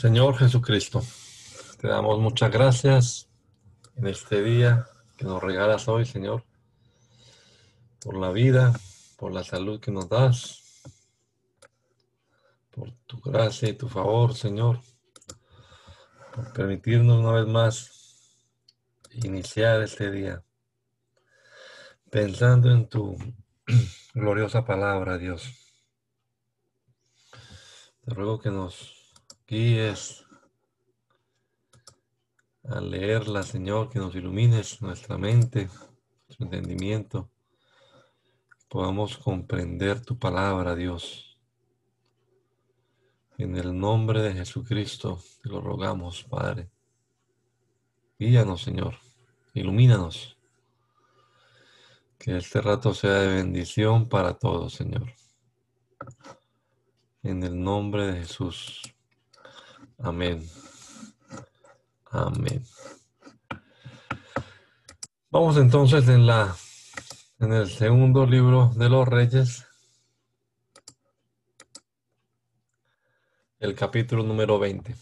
Señor Jesucristo, te damos muchas gracias en este día que nos regalas hoy, Señor, por la vida, por la salud que nos das, por tu gracia y tu favor, Señor, por permitirnos una vez más iniciar este día pensando en tu gloriosa palabra, Dios. Te ruego que nos guíes a leerla, Señor, que nos ilumines nuestra mente, nuestro entendimiento, podamos comprender tu palabra, Dios. En el nombre de Jesucristo te lo rogamos, Padre. Guíanos, Señor. Ilumínanos. Que este rato sea de bendición para todos, Señor. En el nombre de Jesús. Amén. Amén. Vamos entonces en la en el segundo libro de los Reyes, el capítulo número 20.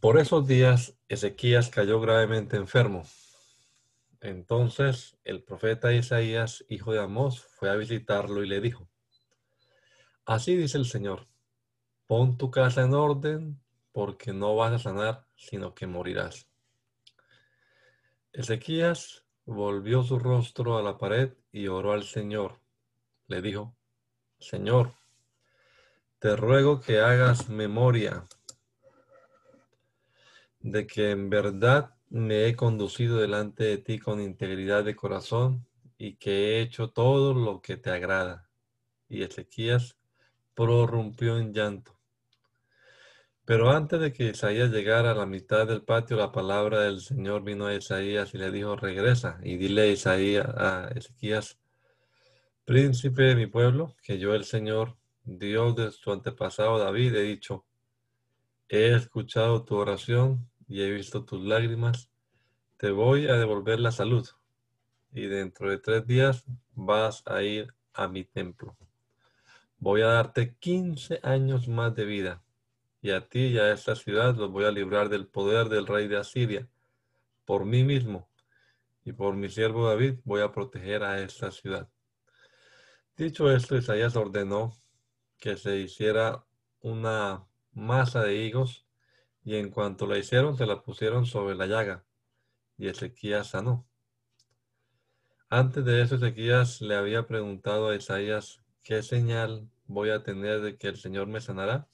Por esos días Ezequías cayó gravemente enfermo. Entonces el profeta Isaías, hijo de Amós, fue a visitarlo y le dijo, Así dice el Señor, Pon tu casa en orden, porque no vas a sanar, sino que morirás. Ezequías volvió su rostro a la pared y oró al Señor. Le dijo, Señor, te ruego que hagas memoria de que en verdad me he conducido delante de ti con integridad de corazón y que he hecho todo lo que te agrada. Y Ezequías prorrumpió en llanto. Pero antes de que Isaías llegara a la mitad del patio, la palabra del Señor vino a Isaías y le dijo, regresa y dile a Isaías, a Ezequías, príncipe de mi pueblo, que yo el Señor, Dios de tu antepasado David, he dicho, he escuchado tu oración y he visto tus lágrimas, te voy a devolver la salud y dentro de tres días vas a ir a mi templo. Voy a darte 15 años más de vida y a ti y a esta ciudad los voy a librar del poder del rey de Asiria. Por mí mismo y por mi siervo David voy a proteger a esta ciudad. Dicho esto, Isaías ordenó que se hiciera una masa de higos y en cuanto la hicieron se la pusieron sobre la llaga y Ezequías sanó. Antes de eso Ezequías le había preguntado a Isaías, ¿qué señal voy a tener de que el Señor me sanará?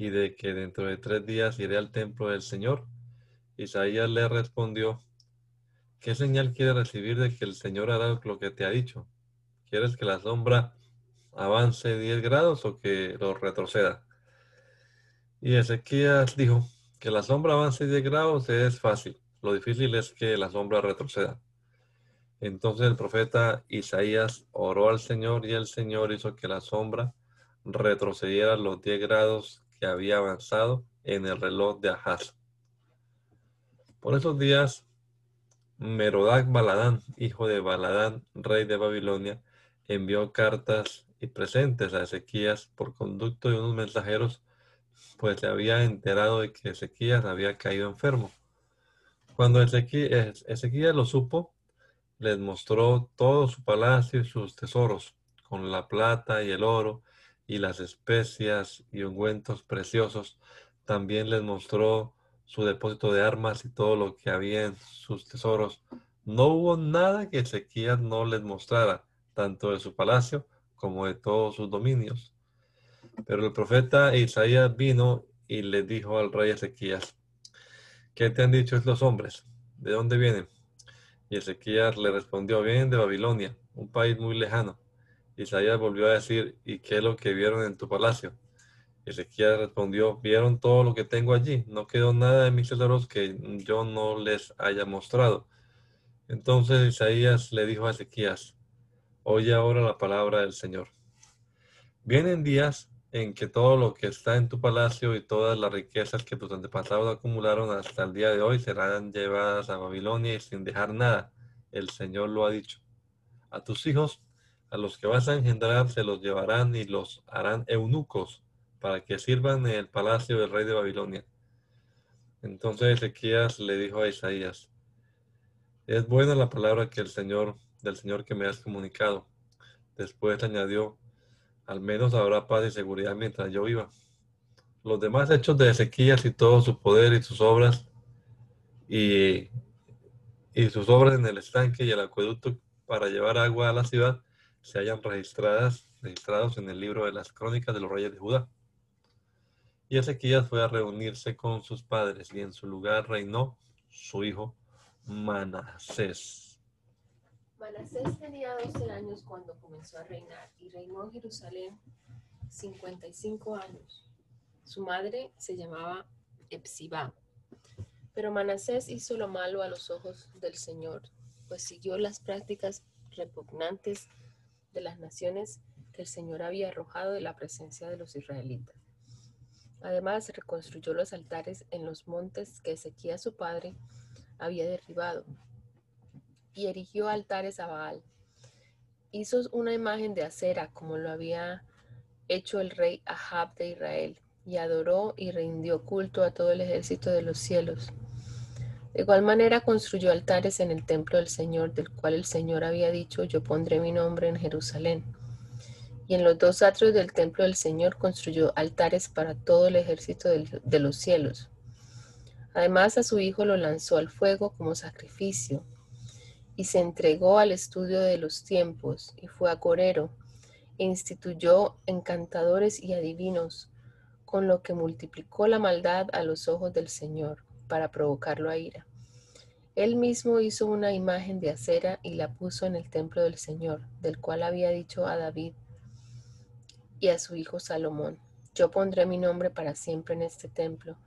Y de que dentro de tres días iré al templo del Señor. Isaías le respondió, ¿qué señal quieres recibir de que el Señor hará lo que te ha dicho? ¿Quieres que la sombra avance 10 grados o que lo retroceda? Y Ezequías dijo, que la sombra avance 10 grados es fácil, lo difícil es que la sombra retroceda. Entonces el profeta Isaías oró al Señor y el Señor hizo que la sombra retrocediera los 10 grados que había avanzado en el reloj de Ahaz. Por esos días, Merodac Baladán, hijo de Baladán, rey de Babilonia, envió cartas y presentes a Ezequías por conducto de unos mensajeros, pues se había enterado de que Ezequías había caído enfermo. Cuando Ezequías, Ezequías lo supo, les mostró todo su palacio y sus tesoros, con la plata y el oro, y las especias y ungüentos preciosos. También les mostró su depósito de armas y todo lo que había en sus tesoros. No hubo nada que Ezequías no les mostrara, tanto de su palacio como de todos sus dominios. Pero el profeta Isaías vino y le dijo al rey Ezequías, ¿qué te han dicho estos hombres? ¿De dónde vienen? Y Ezequías le respondió, vienen de Babilonia, un país muy lejano. Isaías volvió a decir, ¿y qué es lo que vieron en tu palacio? Ezequías respondió, vieron todo lo que tengo allí, no quedó nada de mis tesoros que yo no les haya mostrado. Entonces Isaías le dijo a Ezequías, oye ahora la palabra del Señor. Vienen días en que todo lo que está en tu palacio y todas las riquezas que tus antepasados acumularon hasta el día de hoy serán llevadas a Babilonia y sin dejar nada. El Señor lo ha dicho. A tus hijos, a los que vas a engendrar, se los llevarán y los harán eunucos para que sirvan en el palacio del rey de Babilonia. Entonces Ezequías le dijo a Isaías, es buena la palabra que el Señor, del Señor que me has comunicado. Después añadió, al menos habrá paz y seguridad mientras yo viva. Los demás hechos de Ezequías y todo su poder y sus obras y, y sus obras en el estanque y el acueducto para llevar agua a la ciudad se hayan registradas, registrados en el libro de las crónicas de los reyes de Judá. Y Ezequías fue a reunirse con sus padres y en su lugar reinó su hijo Manasés. Manasés tenía 12 años cuando comenzó a reinar y reinó en Jerusalén 55 años. Su madre se llamaba Epsibá. Pero Manasés hizo lo malo a los ojos del Señor, pues siguió las prácticas repugnantes de las naciones que el Señor había arrojado de la presencia de los israelitas. Además, reconstruyó los altares en los montes que Ezequías su padre había derribado y erigió altares a Baal. Hizo una imagen de acera como lo había hecho el rey Ahab de Israel, y adoró y rindió culto a todo el ejército de los cielos. De igual manera construyó altares en el templo del Señor, del cual el Señor había dicho, yo pondré mi nombre en Jerusalén. Y en los dos atrios del templo del Señor construyó altares para todo el ejército de los cielos. Además a su hijo lo lanzó al fuego como sacrificio y se entregó al estudio de los tiempos y fue acorero e instituyó encantadores y adivinos, con lo que multiplicó la maldad a los ojos del Señor para provocarlo a ira. Él mismo hizo una imagen de acera y la puso en el templo del Señor, del cual había dicho a David y a su hijo Salomón, yo pondré mi nombre para siempre en este templo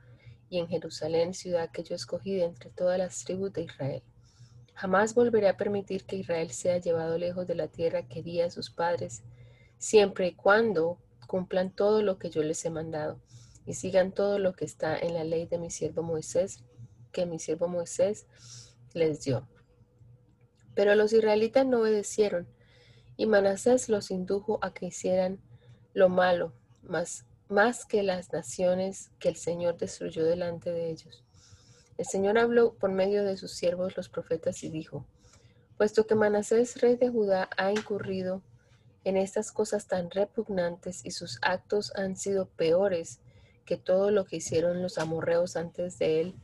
y en Jerusalén, ciudad que yo escogí de entre todas las tribus de Israel. Jamás volveré a permitir que Israel sea llevado lejos de la tierra que di a sus padres, siempre y cuando cumplan todo lo que yo les he mandado y sigan todo lo que está en la ley de mi siervo Moisés, que mi siervo Moisés les dio. Pero los israelitas no obedecieron, y Manasés los indujo a que hicieran lo malo, más, más que las naciones que el Señor destruyó delante de ellos. El Señor habló por medio de sus siervos los profetas y dijo, puesto que Manasés, rey de Judá, ha incurrido en estas cosas tan repugnantes y sus actos han sido peores que todo lo que hicieron los amorreos antes de él,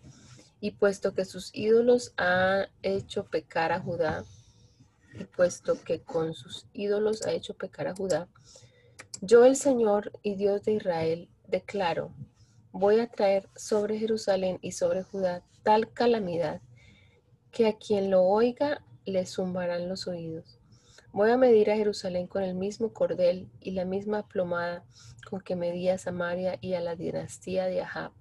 y puesto que sus ídolos han hecho pecar a Judá, y puesto que con sus ídolos ha hecho pecar a Judá, yo el Señor y Dios de Israel declaro voy a traer sobre Jerusalén y sobre Judá tal calamidad que a quien lo oiga le zumbarán los oídos. Voy a medir a Jerusalén con el mismo cordel y la misma plomada con que medí a Samaria y a la dinastía de Ahab.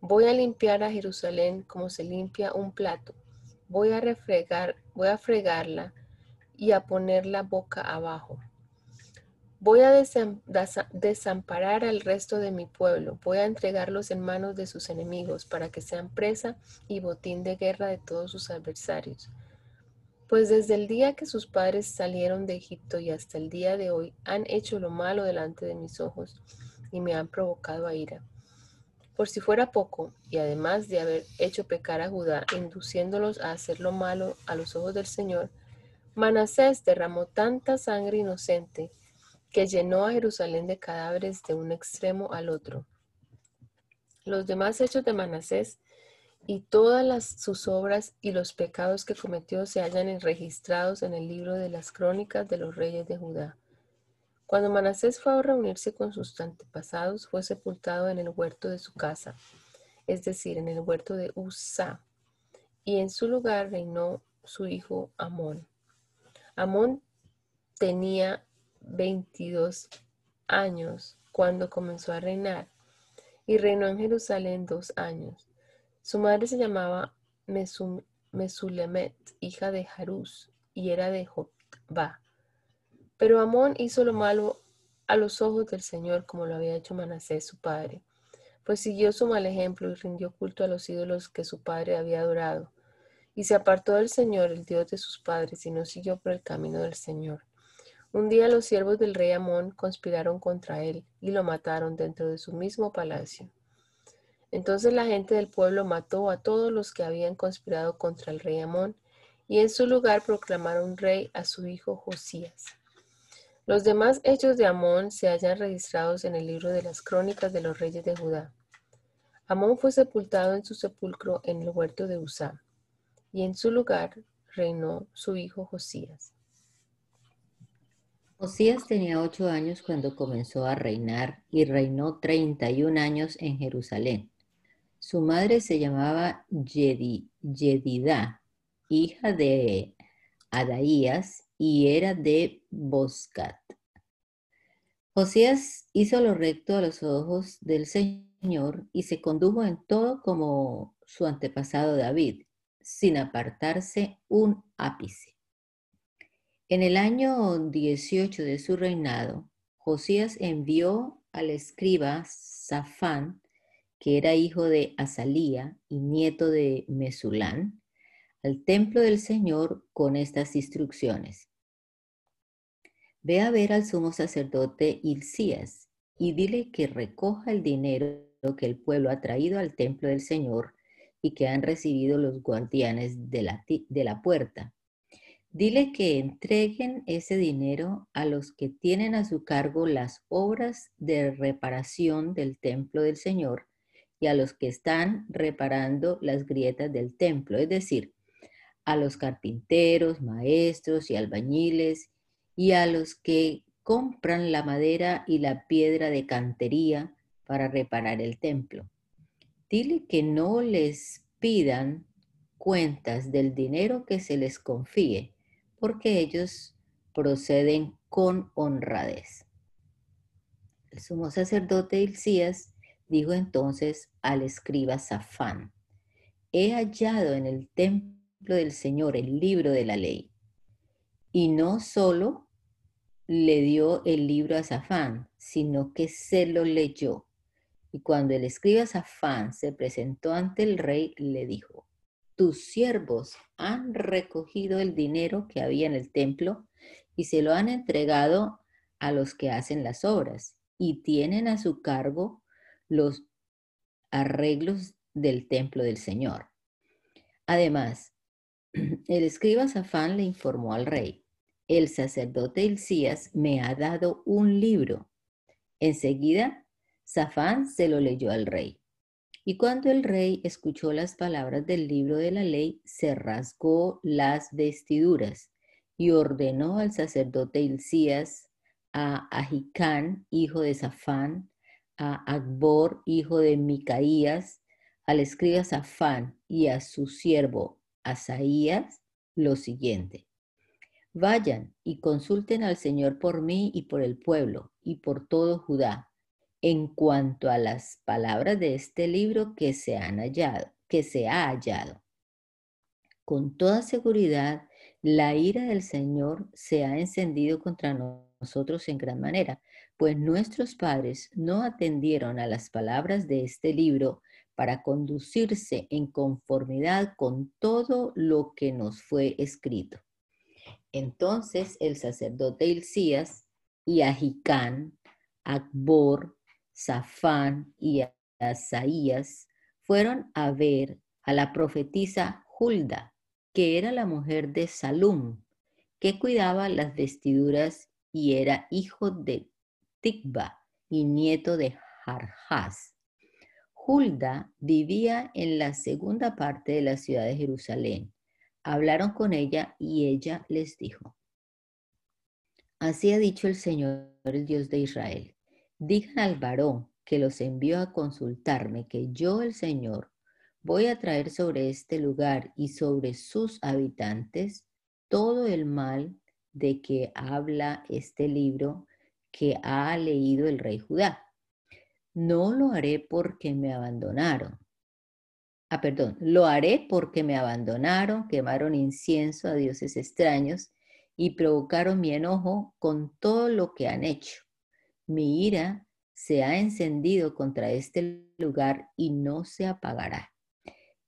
Voy a limpiar a Jerusalén como se limpia un plato. Voy a refregar, voy a fregarla y a poner la boca abajo. Voy a desamparar al resto de mi pueblo, voy a entregarlos en manos de sus enemigos para que sean presa y botín de guerra de todos sus adversarios. Pues desde el día que sus padres salieron de Egipto y hasta el día de hoy han hecho lo malo delante de mis ojos y me han provocado a ira. Por si fuera poco, y además de haber hecho pecar a Judá, induciéndolos a hacer lo malo a los ojos del Señor, Manasés derramó tanta sangre inocente que llenó a Jerusalén de cadáveres de un extremo al otro. Los demás hechos de Manasés y todas las, sus obras y los pecados que cometió se hallan registrados en el libro de las crónicas de los reyes de Judá. Cuando Manasés fue a reunirse con sus antepasados, fue sepultado en el huerto de su casa, es decir, en el huerto de Usa, y en su lugar reinó su hijo Amón. Amón tenía 22 años cuando comenzó a reinar y reinó en Jerusalén dos años. Su madre se llamaba Mesulemet, hija de Jarús, y era de Jotba. Pero Amón hizo lo malo a los ojos del Señor como lo había hecho Manasés su padre, pues siguió su mal ejemplo y rindió culto a los ídolos que su padre había adorado. Y se apartó del Señor, el Dios de sus padres, y no siguió por el camino del Señor. Un día los siervos del rey Amón conspiraron contra él y lo mataron dentro de su mismo palacio. Entonces la gente del pueblo mató a todos los que habían conspirado contra el rey Amón y en su lugar proclamaron rey a su hijo Josías. Los demás hechos de Amón se hallan registrados en el libro de las crónicas de los reyes de Judá. Amón fue sepultado en su sepulcro en el huerto de Usá, y en su lugar reinó su hijo Josías. Josías tenía ocho años cuando comenzó a reinar y reinó treinta y un años en Jerusalén. Su madre se llamaba Yedidá, hija de Adaías, y era de Boscat. Josías hizo lo recto a los ojos del Señor y se condujo en todo como su antepasado David, sin apartarse un ápice. En el año 18 de su reinado, Josías envió al escriba Safán que era hijo de Azalía y nieto de Mesulán, al templo del Señor con estas instrucciones. Ve a ver al sumo sacerdote Hilcías y dile que recoja el dinero que el pueblo ha traído al templo del Señor y que han recibido los guardianes de la, de la puerta. Dile que entreguen ese dinero a los que tienen a su cargo las obras de reparación del templo del Señor y a los que están reparando las grietas del templo, es decir, a los carpinteros, maestros y albañiles, y a los que compran la madera y la piedra de cantería para reparar el templo. Dile que no les pidan cuentas del dinero que se les confíe, porque ellos proceden con honradez. El sumo sacerdote Hilcías Dijo entonces al escriba Safán, he hallado en el templo del Señor el libro de la ley. Y no solo le dio el libro a Safán, sino que se lo leyó. Y cuando el escriba Safán se presentó ante el rey, le dijo, tus siervos han recogido el dinero que había en el templo y se lo han entregado a los que hacen las obras y tienen a su cargo los arreglos del templo del Señor. Además, el escriba Safán le informó al rey, el sacerdote Hilcías me ha dado un libro. Enseguida, Safán se lo leyó al rey. Y cuando el rey escuchó las palabras del libro de la ley, se rasgó las vestiduras y ordenó al sacerdote Hilcías, a Ahicán, hijo de Safán, a Akbor, hijo de Micaías, al escriba Safán y a su siervo Asaías lo siguiente. Vayan y consulten al Señor por mí y por el pueblo y por todo Judá en cuanto a las palabras de este libro que se han hallado, que se ha hallado. Con toda seguridad, la ira del Señor se ha encendido contra nosotros en gran manera, pues nuestros padres no atendieron a las palabras de este libro para conducirse en conformidad con todo lo que nos fue escrito. Entonces el sacerdote Hilcías y Ahicán, Akbor, Safán y Asaías fueron a ver a la profetisa Hulda, que era la mujer de Salum, que cuidaba las vestiduras y era hijo de Tikba y nieto de Jarjás. Hulda vivía en la segunda parte de la ciudad de Jerusalén. Hablaron con ella y ella les dijo, Así ha dicho el Señor, el Dios de Israel. Digan al varón que los envió a consultarme que yo, el Señor, voy a traer sobre este lugar y sobre sus habitantes todo el mal de que habla este libro que ha leído el rey Judá. No lo haré porque me abandonaron. Ah, perdón, lo haré porque me abandonaron, quemaron incienso a dioses extraños y provocaron mi enojo con todo lo que han hecho. Mi ira se ha encendido contra este lugar y no se apagará.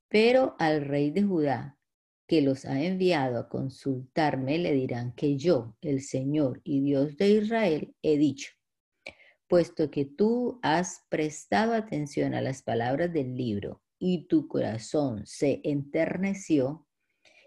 Pero al rey de Judá, que los ha enviado a consultarme, le dirán que yo, el Señor y Dios de Israel, he dicho, puesto que tú has prestado atención a las palabras del libro y tu corazón se enterneció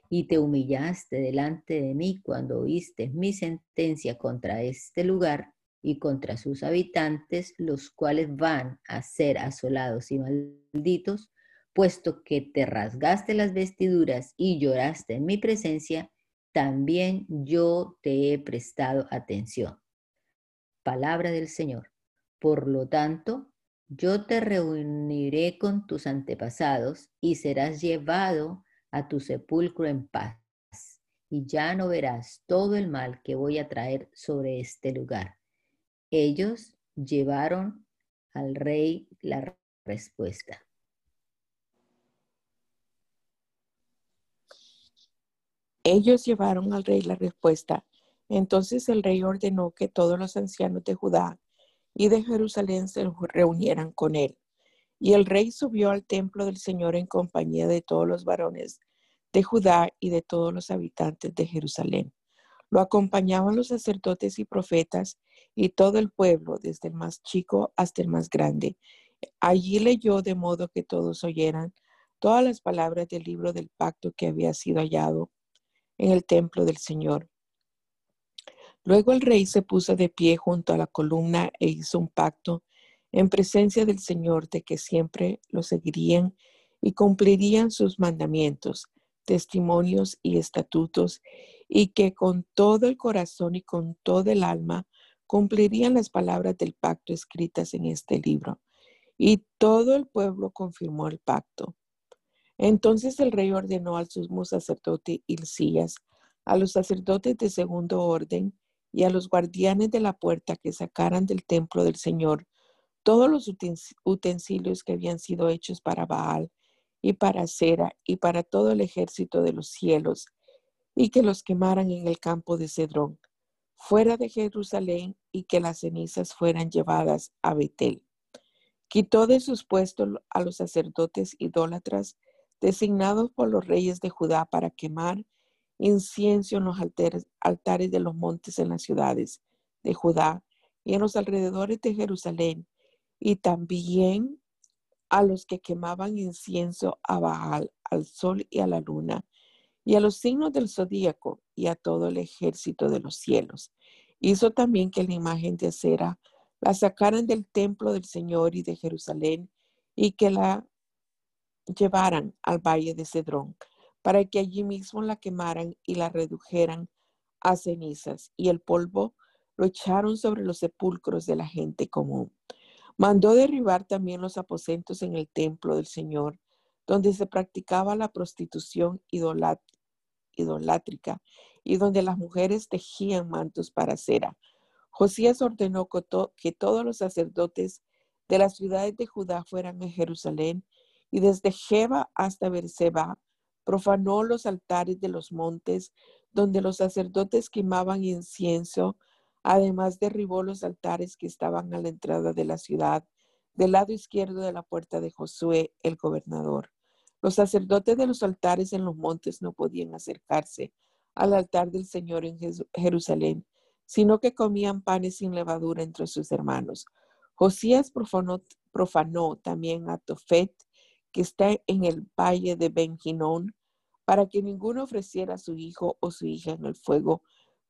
y te humillaste delante de mí cuando oíste mi sentencia contra este lugar y contra sus habitantes, los cuales van a ser asolados y malditos, puesto que te rasgaste las vestiduras y lloraste en mi presencia, también yo te he prestado atención. Palabra del Señor. Por lo tanto, yo te reuniré con tus antepasados y serás llevado a tu sepulcro en paz, y ya no verás todo el mal que voy a traer sobre este lugar. Ellos llevaron al rey la respuesta. Ellos llevaron al rey la respuesta. Entonces el rey ordenó que todos los ancianos de Judá y de Jerusalén se reunieran con él. Y el rey subió al templo del Señor en compañía de todos los varones de Judá y de todos los habitantes de Jerusalén. Lo acompañaban los sacerdotes y profetas y todo el pueblo, desde el más chico hasta el más grande. Allí leyó de modo que todos oyeran todas las palabras del libro del pacto que había sido hallado en el templo del Señor. Luego el rey se puso de pie junto a la columna e hizo un pacto en presencia del Señor de que siempre lo seguirían y cumplirían sus mandamientos, testimonios y estatutos, y que con todo el corazón y con todo el alma cumplirían las palabras del pacto escritas en este libro. Y todo el pueblo confirmó el pacto. Entonces el rey ordenó al sumo sacerdote Hilcías, a los sacerdotes de segundo orden y a los guardianes de la puerta que sacaran del templo del Señor todos los utensilios que habían sido hechos para Baal y para Cera y para todo el ejército de los cielos, y que los quemaran en el campo de Cedrón, fuera de Jerusalén, y que las cenizas fueran llevadas a Betel. Quitó de sus puestos a los sacerdotes idólatras designados por los reyes de Judá para quemar incienso en los altares, de los montes en las ciudades de Judá y en los alrededores de Jerusalén, y también a los que quemaban incienso a Baal, al sol y a la luna, y a los signos del zodíaco y a todo el ejército de los cielos. Hizo también que la imagen de acera la sacaran del templo del Señor y de Jerusalén, y que la llevaran al valle de Cedrón, para que allí mismo la quemaran y la redujeran a cenizas, y el polvo lo echaron sobre los sepulcros de la gente común. Mandó derribar también los aposentos en el templo del Señor, donde se practicaba la prostitución idolátrica y donde las mujeres tejían mantos para cera. Josías ordenó que todos los sacerdotes de las ciudades de Judá fueran a Jerusalén y desde Jeba hasta Berseba profanó los altares de los montes donde los sacerdotes quemaban incienso, además derribó los altares que estaban a la entrada de la ciudad, del lado izquierdo de la puerta de Josué, el gobernador. Los sacerdotes de los altares en los montes no podían acercarse al altar del Señor en Jerusalén, sino que comían panes sin levadura entre sus hermanos. Josías profanó, profanó también a Tofet que está en el valle de Benjinón, para que ninguno ofreciera a su hijo o su hija en el fuego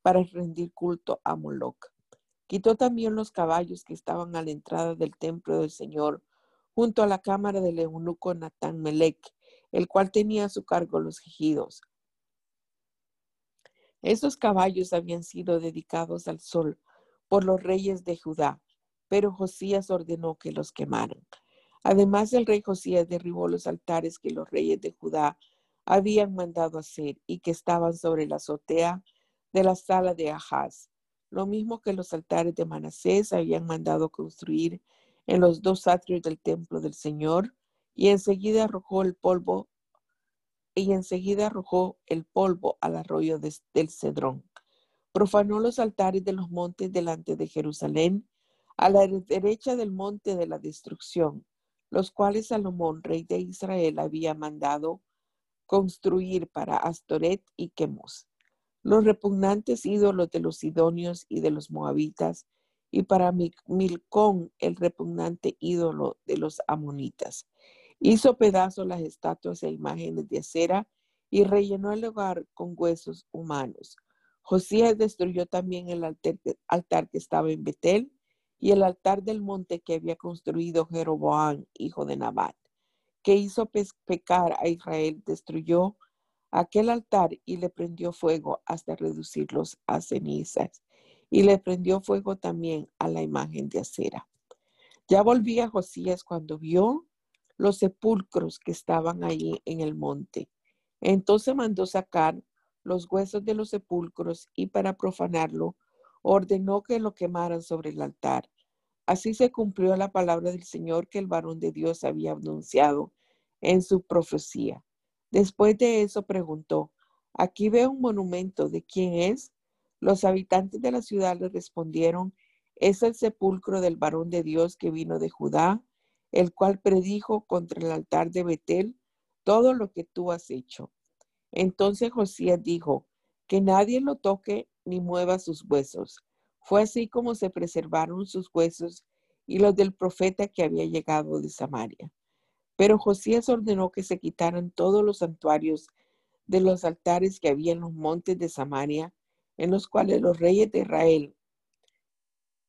para rendir culto a Moloch. Quitó también los caballos que estaban a la entrada del templo del Señor, junto a la cámara del eunuco Natán Melech, el cual tenía a su cargo los ejidos. Esos caballos habían sido dedicados al sol por los reyes de Judá, pero Josías ordenó que los quemaran. Además, el rey Josías derribó los altares que los reyes de Judá habían mandado hacer y que estaban sobre la azotea de la sala de Ahaz, lo mismo que los altares de Manasés habían mandado construir en los dos atrios del templo del Señor, y enseguida arrojó el polvo y enseguida arrojó el polvo al arroyo del Cedrón. Profanó los altares de los montes delante de Jerusalén, a la derecha del monte de la destrucción, los cuales Salomón, rey de Israel, había mandado construir para Astoret y Quemos, los repugnantes ídolos de los sidonios y de los moabitas, y para Milcón, el repugnante ídolo de los amonitas. Hizo pedazos las estatuas e imágenes de acera y rellenó el lugar con huesos humanos. Josías destruyó también el altar, que estaba en Betel y el altar del monte que había construido Jeroboam, hijo de Nabat, que hizo pecar a Israel, destruyó aquel altar y le prendió fuego hasta reducirlos a cenizas. Y le prendió fuego también a la imagen de acera. Ya volvía Josías cuando vio los sepulcros que estaban allí en el monte. Entonces mandó sacar los huesos de los sepulcros y para profanarlo ordenó que lo quemaran sobre el altar. Así se cumplió la palabra del Señor que el varón de Dios había anunciado en su profecía. Después de eso preguntó, aquí veo un monumento, ¿de quién es? Los habitantes de la ciudad le respondieron, es el sepulcro del varón de Dios que vino de Judá el cual predijo contra el altar de Betel todo lo que tú has hecho. Entonces Josías dijo, que nadie lo toque ni mueva sus huesos. Fue así como se preservaron sus huesos y los del profeta que había llegado de Samaria. Pero Josías ordenó que se quitaran todos los santuarios de los altares que había en los montes de Samaria, en los cuales los reyes de Israel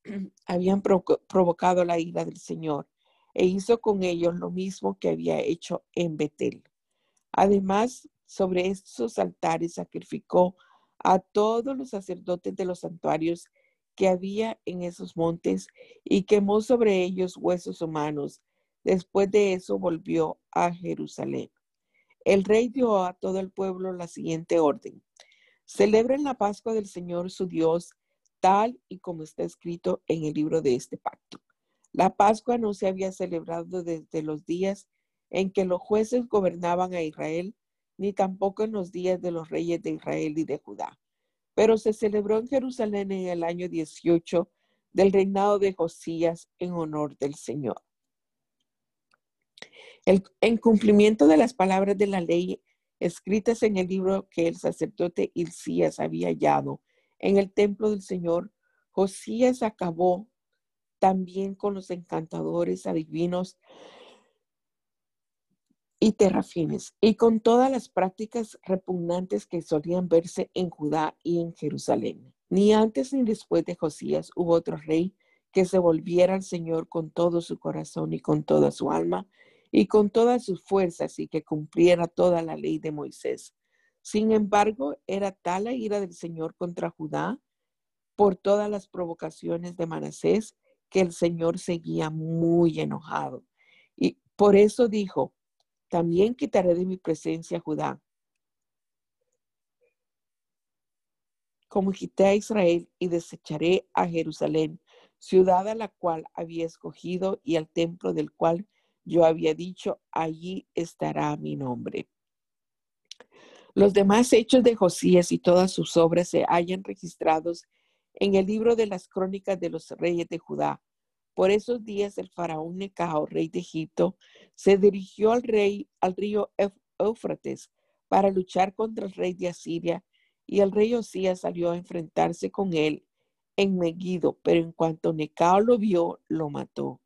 habían provocado la ira del Señor e hizo con ellos lo mismo que había hecho en Betel. Además, sobre estos altares sacrificó a todos los sacerdotes de los santuarios que había en esos montes y quemó sobre ellos huesos humanos. Después de eso volvió a Jerusalén. El rey dio a todo el pueblo la siguiente orden. Celebren la Pascua del Señor su Dios, tal y como está escrito en el libro de este pacto. La Pascua no se había celebrado desde los días en que los jueces gobernaban a Israel, ni tampoco en los días de los reyes de Israel y de Judá. Pero se celebró en Jerusalén en el año 18 del reinado de Josías en honor del Señor. en cumplimiento de las palabras de la ley escritas en el libro que el sacerdote Hilcías había hallado en el templo del Señor, Josías acabó también con los encantadores adivinos y terrafines, y con todas las prácticas repugnantes que solían verse en Judá y en Jerusalén. Ni antes ni después de Josías hubo otro rey que se volviera al Señor con todo su corazón y con toda su alma y con todas sus fuerzas y que cumpliera toda la ley de Moisés. Sin embargo, era tal la ira del Señor contra Judá por todas las provocaciones de Manasés que el Señor seguía muy enojado. Y por eso dijo, también quitaré de mi presencia a Judá, como quité a Israel y desecharé a Jerusalén, ciudad a la cual había escogido y al templo del cual yo había dicho, allí estará mi nombre. Los demás hechos de Josías y todas sus obras se hallan registrados en el libro de las crónicas de los reyes de Judá. Por esos días el faraón Necao, rey de Egipto, se dirigió al rey al río Éufrates para luchar contra el rey de Asiria, y el rey Osías salió a enfrentarse con él en Megiddo, pero en cuanto Necao lo vio, lo mató.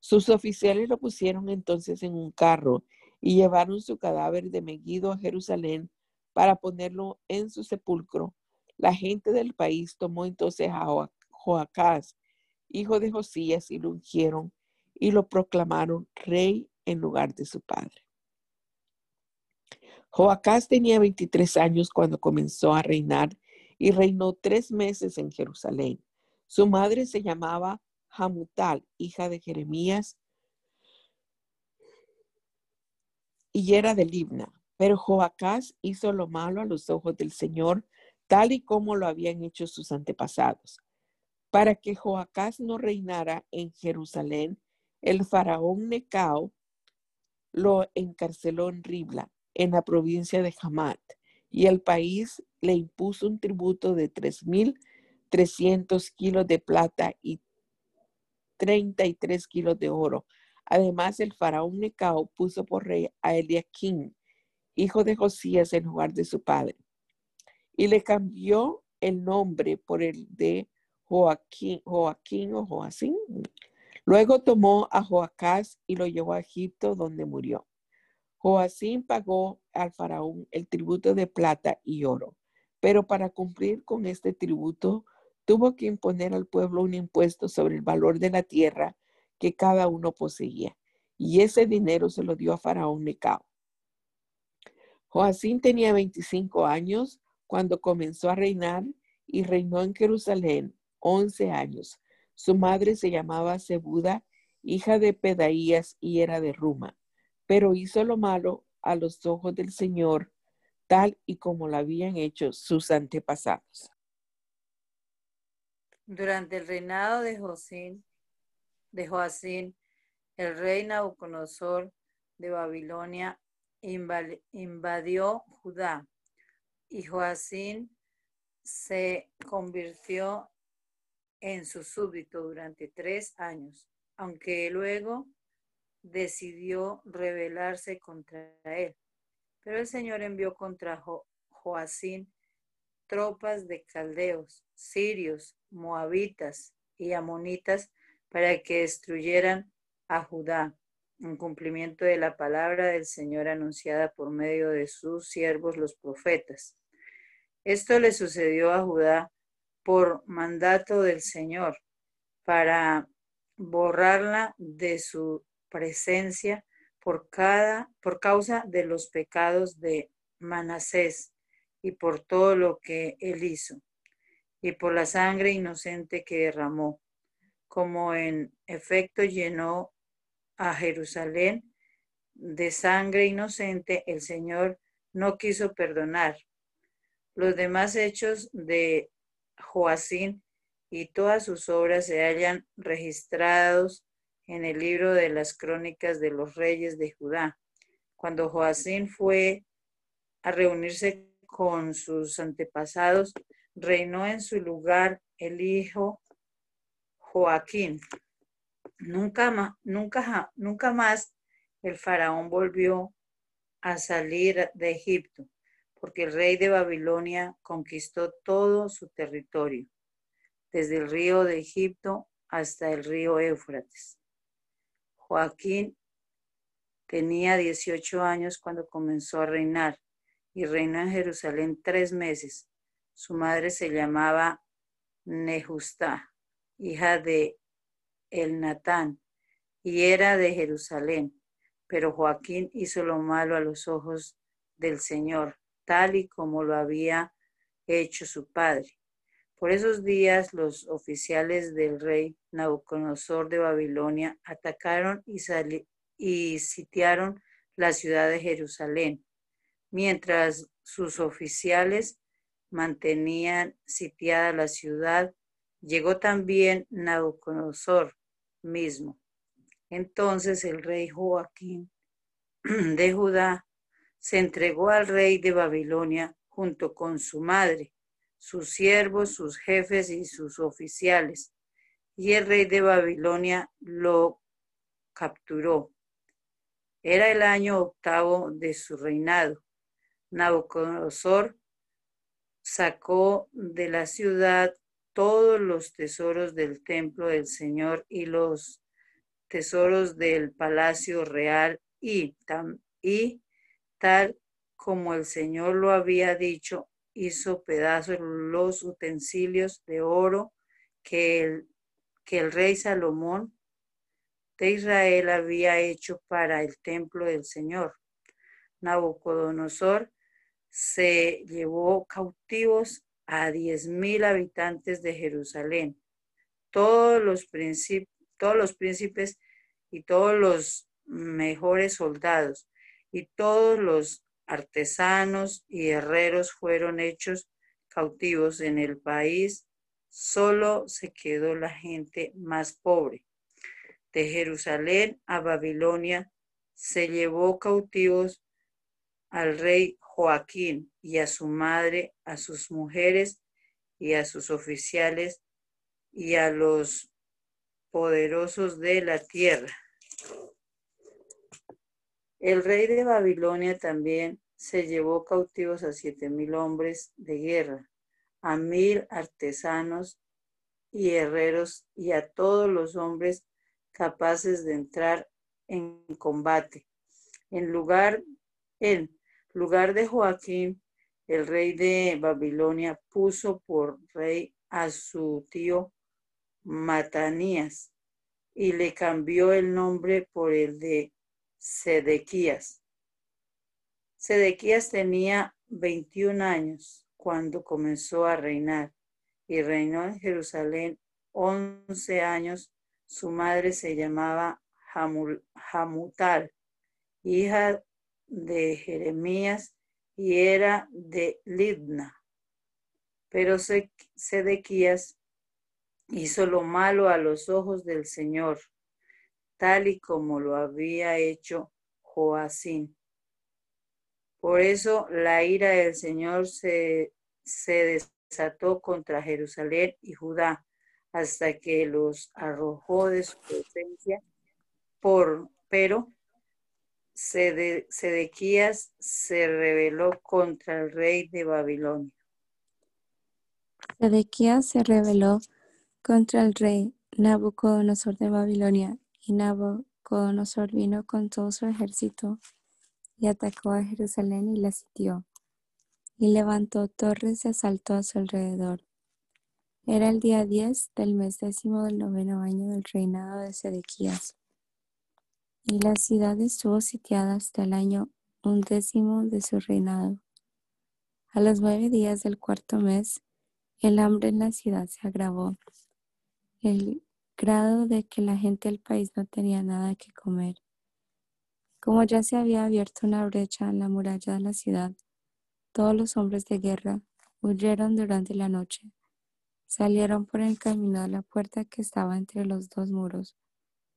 Sus oficiales lo pusieron entonces en un carro y llevaron su cadáver de Megiddo a Jerusalén para ponerlo en su sepulcro la gente del país tomó entonces a Joacás, hijo de Josías, y lo ungieron y lo proclamaron rey en lugar de su padre. Joacás tenía 23 años cuando comenzó a reinar y reinó tres meses en Jerusalén. Su madre se llamaba Hamutal, hija de Jeremías, y era de Libna. Pero Joacás hizo lo malo a los ojos del Señor, tal y como lo habían hecho sus antepasados. Para que Joacás no reinara en Jerusalén, el faraón Necao lo encarceló en Ribla, en la provincia de Hamat, y el país le impuso un tributo de 3.300 kilos de plata y 33 kilos de oro. Además, el faraón Necao puso por rey a Eliakim, hijo de Josías, en lugar de su padre, y le cambió el nombre por el de Joaquín, Joaquín o Joacín. Luego tomó a Joacás y lo llevó a Egipto, donde murió. Joacín pagó al faraón el tributo de plata y oro, pero para cumplir con este tributo tuvo que imponer al pueblo un impuesto sobre el valor de la tierra que cada uno poseía, y ese dinero se lo dio a Faraón Necao. Joacín tenía 25 años cuando comenzó a reinar y reinó en Jerusalén 11 años. Su madre se llamaba Zebuda, hija de Pedaías y era de Ruma, pero hizo lo malo a los ojos del Señor, tal y como lo habían hecho sus antepasados. Durante el reinado de Josín, de Joacín, el rey Nabucodonosor de Babilonia invadió Judá y Joacín se convirtió en su súbdito durante tres años, aunque luego decidió rebelarse contra él. Pero el Señor envió contra Joacín tropas de caldeos, sirios, moabitas y amonitas para que destruyeran a Judá, en cumplimiento de la palabra del Señor anunciada por medio de sus siervos los profetas. Esto le sucedió a Judá por mandato del Señor, para borrarla de su presencia por, cada, por causa de los pecados de Manasés y por todo lo que él hizo, y por la sangre inocente que derramó como en efecto llenó a Jerusalén de sangre inocente, el Señor no quiso perdonar. Los demás hechos de Joacín y todas sus obras se hallan registrados en el libro de las crónicas de los reyes de Judá. Cuando Joacín fue a reunirse con sus antepasados, reinó en su lugar el hijo Joaquín. Nunca nunca, nunca más el faraón volvió a salir de Egipto, porque el rey de Babilonia conquistó todo su territorio, desde el río de Egipto hasta el río Éufrates. Joaquín tenía 18 años cuando comenzó a reinar y reinó en Jerusalén tres meses. Su madre se llamaba Nejustá hija de El Natán, y era de Jerusalén. Pero Joaquín hizo lo malo a los ojos del Señor, tal y como lo había hecho su padre. Por esos días los oficiales del rey Nabucodonosor de Babilonia atacaron y, y sitiaron la ciudad de Jerusalén, mientras sus oficiales mantenían sitiada la ciudad Llegó también Nabucodonosor mismo. Entonces el rey Joaquín de Judá se entregó al rey de Babilonia junto con su madre, sus siervos, sus jefes y sus oficiales. Y el rey de Babilonia lo capturó. Era el año octavo de su reinado. Nabucodonosor sacó de la ciudad todos los tesoros del templo del Señor y los tesoros del palacio real y, y tal como el Señor lo había dicho, hizo pedazos los utensilios de oro que el, que el rey Salomón de Israel había hecho para el templo del Señor. Nabucodonosor se llevó cautivos a diez mil habitantes de Jerusalén. Todos los, todos los príncipes y todos los mejores soldados y todos los artesanos y herreros fueron hechos cautivos en el país, solo se quedó la gente más pobre. De Jerusalén a Babilonia se llevó cautivos al rey Joaquín y a su madre, a sus mujeres y a sus oficiales y a los poderosos de la tierra. El rey de Babilonia también se llevó cautivos a siete mil hombres de guerra, a mil artesanos y herreros y a todos los hombres capaces de entrar en combate. En lugar, en lugar de Joaquín, el rey de Babilonia puso por rey a su tío Matanías y le cambió el nombre por el de Sedequías. Sedequías tenía 21 años cuando comenzó a reinar y reinó en Jerusalén 11 años. Su madre se llamaba Hamutal, hija de Jeremías y era de Lidna. Pero Sedequías hizo lo malo a los ojos del Señor tal y como lo había hecho Joacín. Por eso la ira del Señor se, desató contra Jerusalén y Judá hasta que los arrojó de su presencia. Por, pero Sedequías se rebeló contra el rey de Babilonia. Sedequías se rebeló contra el rey Nabucodonosor de Babilonia y Nabucodonosor vino con todo su ejército y atacó a Jerusalén y la sitió, y levantó torres y asaltó a su alrededor. Era el día diez del mes décimo del noveno año del reinado de Sedequías. Y la ciudad estuvo sitiada hasta el año undécimo de su reinado. A los nueve días del cuarto mes, el hambre en la ciudad se agravó. El grado de que la gente del país no tenía nada que comer. Como ya se había abierto una brecha en la muralla de la ciudad, todos los hombres de guerra huyeron durante la noche. Salieron por el camino a la puerta que estaba entre los dos muros,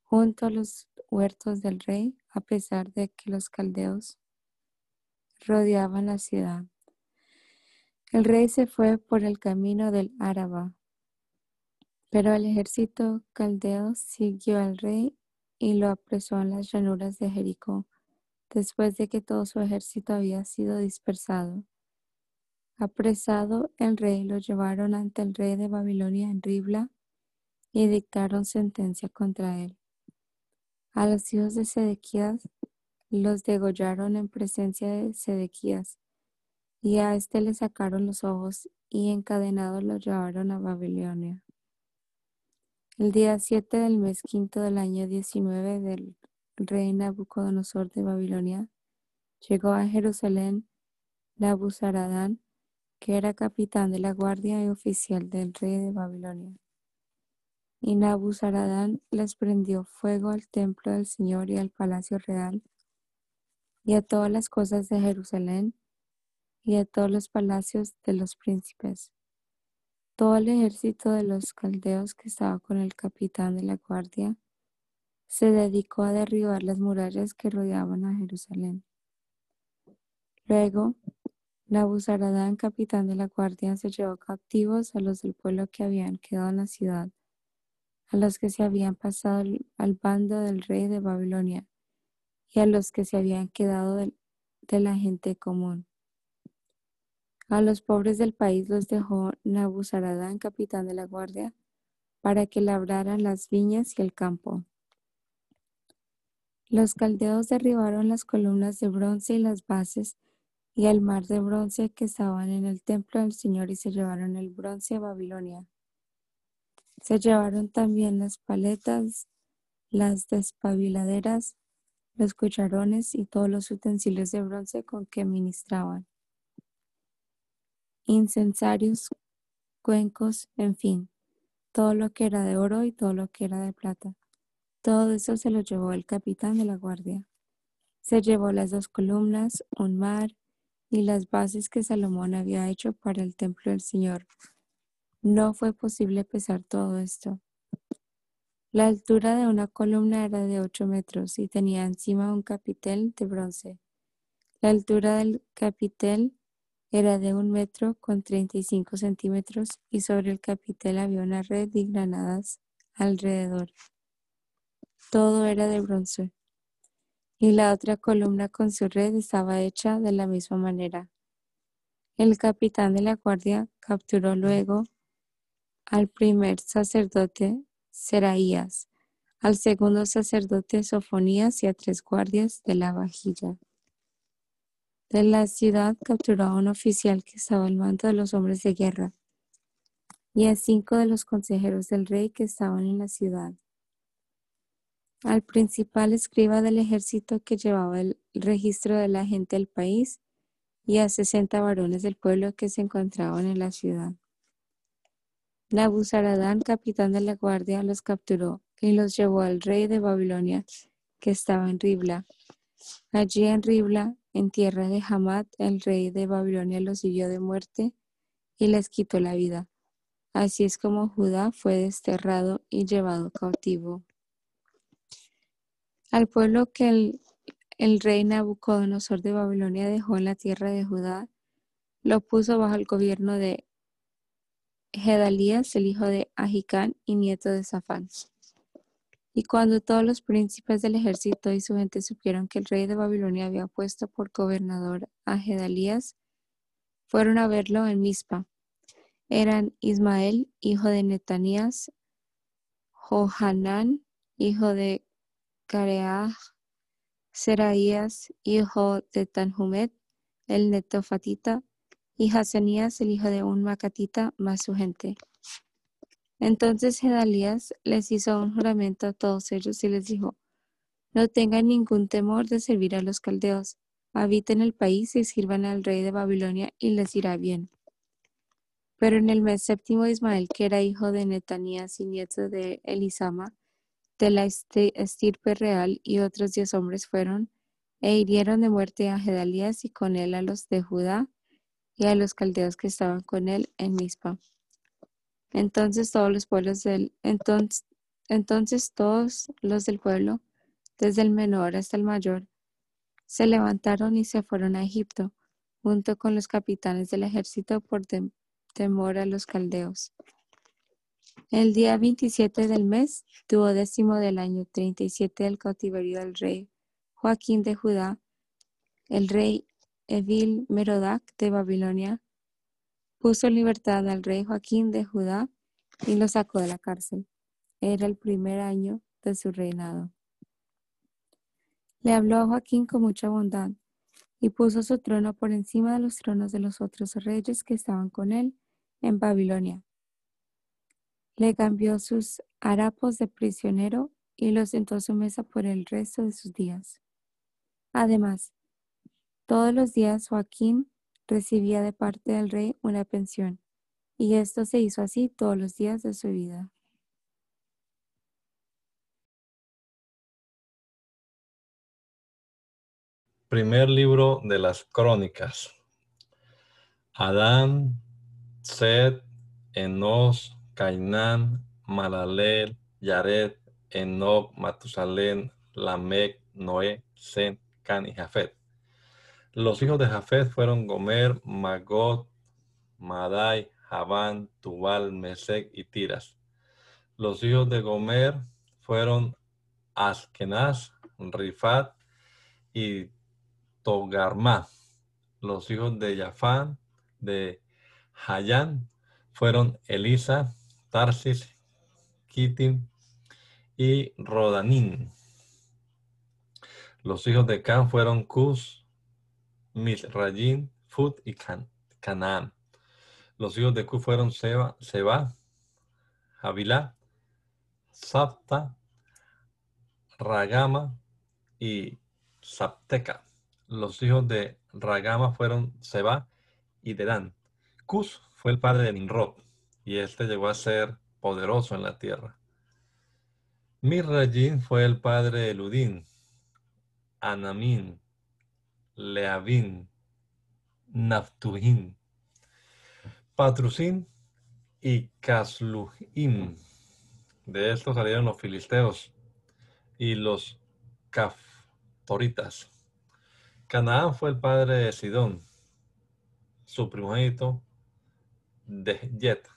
junto a los huertos del rey, a pesar de que los caldeos rodeaban la ciudad. El rey se fue por el camino del Áraba, pero el ejército caldeo siguió al rey y lo apresó en las llanuras de Jericó, después de que todo su ejército había sido dispersado. Apresado el rey, lo llevaron ante el rey de Babilonia en Ribla y dictaron sentencia contra él. A los hijos de Sedequías los degollaron en presencia de Sedequías, y a éste le sacaron los ojos y encadenados lo llevaron a Babilonia. El día 7 del mes quinto del año 19 del rey Nabucodonosor de Babilonia, llegó a Jerusalén Nabuzaradán, que era capitán de la guardia y oficial del rey de Babilonia. Y Nabuzaradán les prendió fuego al templo del Señor y al palacio real, y a todas las cosas de Jerusalén, y a todos los palacios de los príncipes todo el ejército de los caldeos que estaba con el capitán de la guardia se dedicó a derribar las murallas que rodeaban a Jerusalén. Luego, Nabuzaradán, capitán de la guardia, se llevó cautivos a los del pueblo que habían quedado en la ciudad, a los que se habían pasado al bando del rey de Babilonia y a los que se habían quedado de la gente común. A los pobres del país los dejó Nabuzaradán, capitán de la guardia, para que labraran las viñas y el campo. Los caldeos derribaron las columnas de bronce y las bases y el mar de bronce que estaban en el templo del Señor y se llevaron el bronce a Babilonia. Se llevaron también las paletas, las despabiladeras, los cucharones y todos los utensilios de bronce con que ministraban incensarios, cuencos, en fin, todo lo que era de oro y todo lo que era de plata. Todo eso se lo llevó el capitán de la guardia. Se llevó las dos columnas, un mar y las bases que Salomón había hecho para el templo del Señor. No fue posible pesar todo esto. La altura de una columna era de 8 metros y tenía encima un capitel de bronce. La altura del capitel era de un metro con 35 centímetros y sobre el capitel había una red de granadas alrededor. Todo era de bronce. Y la otra columna con su red estaba hecha de la misma manera. El capitán de la guardia capturó luego al primer sacerdote Seraías, al segundo sacerdote Sofonías y a tres guardias de la vajilla. De la ciudad capturó a un oficial que estaba al mando de los hombres de guerra y a cinco de los consejeros del rey que estaban en la ciudad. Al principal escriba del ejército que llevaba el registro de la gente del país y a sesenta varones del pueblo que se encontraban en la ciudad. Nabuzaradán, capitán de la guardia, los capturó y los llevó al rey de Babilonia, que estaba en Ribla. Allí en Ribla, en tierra de Hamad, el rey de Babilonia los hirió de muerte y les quitó la vida. Así es como Judá fue desterrado y llevado cautivo. Al pueblo que el, el rey Nabucodonosor de Babilonia dejó en la tierra de Judá, lo puso bajo el gobierno de Gedalías, el hijo de Ahicán y nieto de Safán. Y cuando todos los príncipes del ejército y su gente supieron que el rey de Babilonia había puesto por gobernador a Gedalías, fueron a verlo en Mizpa. Eran Ismael, hijo de Netanías, Johanán, hijo de Careaj, Seraías, hijo de Tanhumet, el netofatita, y Hazanías, el hijo de un macatita, más su gente. Entonces Gedalías les hizo un juramento a todos ellos y les dijo, no tengan ningún temor de servir a los caldeos, habiten el país y sirvan al rey de Babilonia y les irá bien. Pero en el mes séptimo Ismael, que era hijo de Netanías y nieto de Elisama, de la estirpe real, y otros diez hombres fueron e hirieron de muerte a Gedalías y con él a los de Judá y a los caldeos que estaban con él en Mizpa. Entonces todos los pueblos del entonces, entonces todos los del pueblo, desde el menor hasta el mayor, se levantaron y se fueron a Egipto, junto con los capitanes del ejército por temor a los caldeos. El día 27 del mes, duodécimo del año 37 del cautiverio del rey Joaquín de Judá, el rey Evil Merodac de Babilonia puso libertad al rey Joaquín de Judá y lo sacó de la cárcel. Era el primer año de su reinado. Le habló a Joaquín con mucha bondad y puso su trono por encima de los tronos de los otros reyes que estaban con él en Babilonia. Le cambió sus harapos de prisionero y lo sentó a su mesa por el resto de sus días. Además, todos los días Joaquín recibía de parte del rey una pensión, y esto se hizo así todos los días de su vida. Primer libro de las crónicas. Adán, Sed, Enos, Cainán, Malalel, Yared, Enoch, Matusalén, Lamec, Noé, Sen, Can y Jafet. Los hijos de Jafet fueron Gomer, Magot, Madai, Javán, Tubal, Mesec y Tiras. Los hijos de Gomer fueron Askenaz, Rifat y Togarma. Los hijos de Yafán, de Hayán, fueron Elisa, Tarsis, Kitim y Rodanín. Los hijos de Can fueron Cus, Misrayim, Fut y Canaán. Los hijos de Cu fueron Seba, Seba Javilá, Sapta, Ragama y Sapteca. Los hijos de Ragama fueron Seba y Dedán. Cus fue el padre de Nimrod y este llegó a ser poderoso en la tierra. Mirrayim fue el padre de Ludín Anamín, Leavín, Naftuhín, Patrusín y Casluhim. De estos salieron los filisteos y los caftoritas. Canaán fue el padre de Sidón, su primogénito de Jet,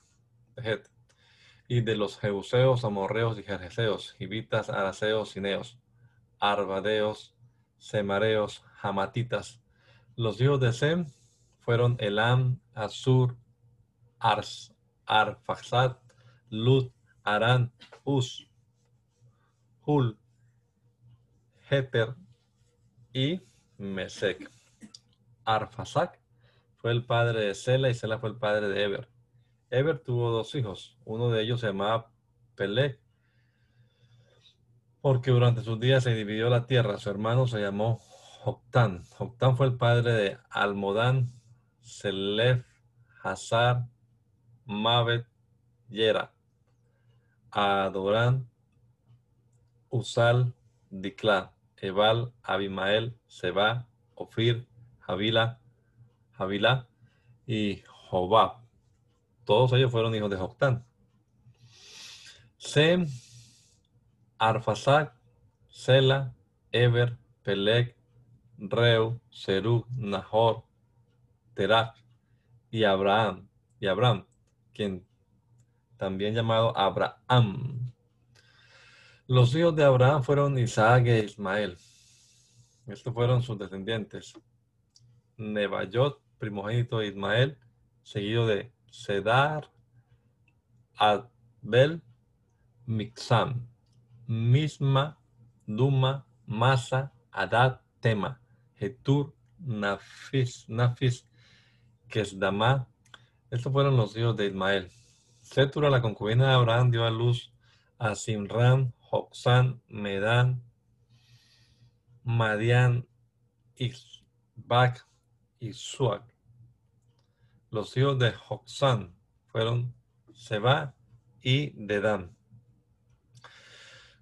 y de los jebuseos, amorreos y jerjeseos, hivitas, araceos, cineos, arbadeos, semareos, Los hijos de Sem fueron Elam, Asur, Ars, Arfaxad, Lut, Arán, Uz, Hul, Heter y Mesec. Arfasac fue el padre de Sela y Sela fue el padre de Eber. Eber tuvo dos hijos. Uno de ellos se llamaba Peleg, porque durante sus días se dividió la tierra. Su hermano se llamó Joctán. Joctán fue el padre de Almodán, Selef, Hazar, Mavet, Yera, Adorán, Usal, Dikla, Ebal, Abimael, Seba, Ofir, Javila, Javila y Jobab. Todos ellos fueron hijos de Joctán. Sem, Arfasac, Sela, Eber, Peleg, Reu, Serug, Nahor, Terak y Abraham, y Abraham, quien también llamado Abraham. Los hijos de Abraham fueron Isaac e Ismael. Estos fueron sus descendientes. Nebayot, primogénito de Ismael, seguido de Sedar, Abel, Mixam, Misma, Duma, Masa, Adad, Tema, Getur, Nafis, Nafis, Kesdama. Estos fueron los hijos de Ismael. Setura, la concubina de Abraham, dio a luz a Simran, Joxán, Medán, Madian, Isbak y Suak. Los hijos de Joxán fueron Seba y Dedán.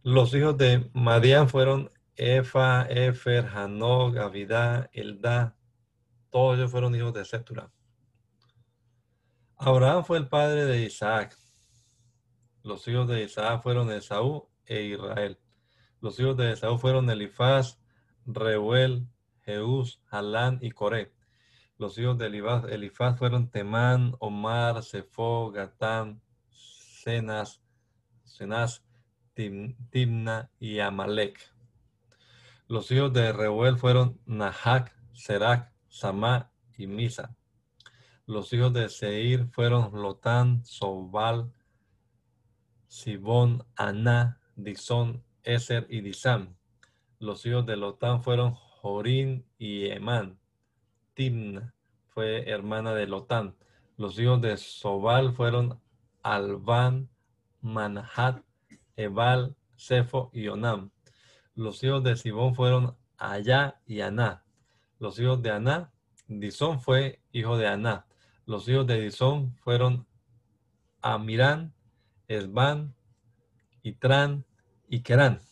Los hijos de Madian fueron Efa, Efer, Hanog, Avidá, Eldá. Todos ellos fueron hijos de Setura. Abraham fue el padre de Isaac. Los hijos de Isaac fueron Esaú e Israel. Los hijos de Esaú fueron Elifaz, Reuel, Jeús, Halán y Coré. Los hijos de Elifaz, fueron Temán, Omar, Sefo, Gatán, Cenas, Cenas, Timna y Amalek. Los hijos de Reuel fueron Nahac, Serac, Samá y Misa. Los hijos de Seir fueron Lotán, Sobal, Sibón, Aná, Disón, Eser y Disam. Los hijos de Lotán fueron Jorín y Emán. Timna fue hermana de Lotán. Los hijos de Sobal fueron Albán, Manhat, Ebal, Sefo y Onam. Los hijos de Sibón fueron Allá y Aná. Los hijos de Aná, Disón fue hijo de Aná. Los hijos de Disón fueron Amirán, Esban, Itran y Kerán.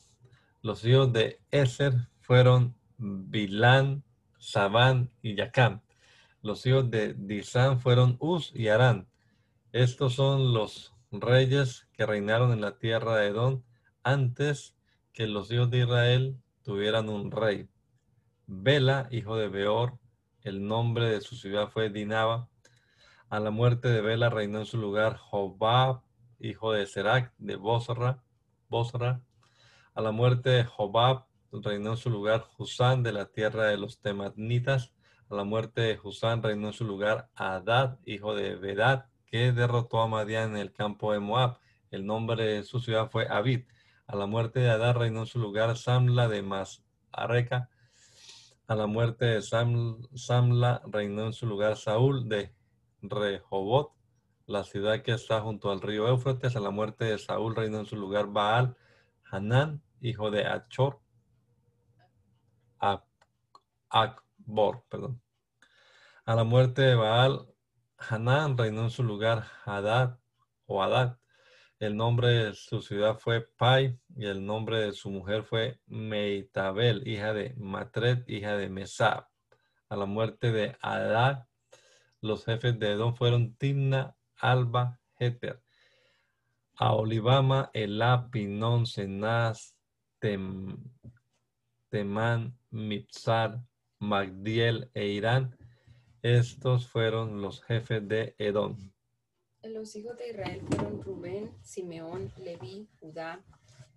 Los hijos de Eser fueron Bilán, Sabán y Yacán. Los hijos de Disán fueron Uz y Arán. Estos son los reyes que reinaron en la tierra de Edom antes que los hijos de Israel tuvieran un rey. Bela, hijo de Beor, el nombre de su ciudad fue Dinaba. A la muerte de Bela reinó en su lugar Jobab, hijo de Serac, de Bosra. Bosra. A la muerte de Jobab reinó en su lugar Husán de la tierra de los Tematnitas. A la muerte de Husán reinó en su lugar Adad, hijo de Bedad, que derrotó a Madián en el campo de Moab. El nombre de su ciudad fue Abid. A la muerte de Adad reinó en su lugar Samla de Masareka. A la muerte de Samla reinó en su lugar Saúl de Rehobot, la ciudad que está junto al río Éufrates. A la muerte de Saúl reinó en su lugar Baal, Hanán, hijo de Achor, Akbor, perdón. A la muerte de Baal, Hanán reinó en su lugar Hadad o Hadad, El nombre de su ciudad fue Pai y el nombre de su mujer fue Meitabel, hija de Matred, hija de Mesab. A la muerte de Adad, los jefes de Edom fueron Timna, Alba, Heter, Aolibama, Elá, Pinón, Senaz, Tem, Temán, Mipsar, Magdiel e Irán. Estos fueron los jefes de Edom. Los hijos de Israel fueron Rubén, Simeón, Leví, Judá,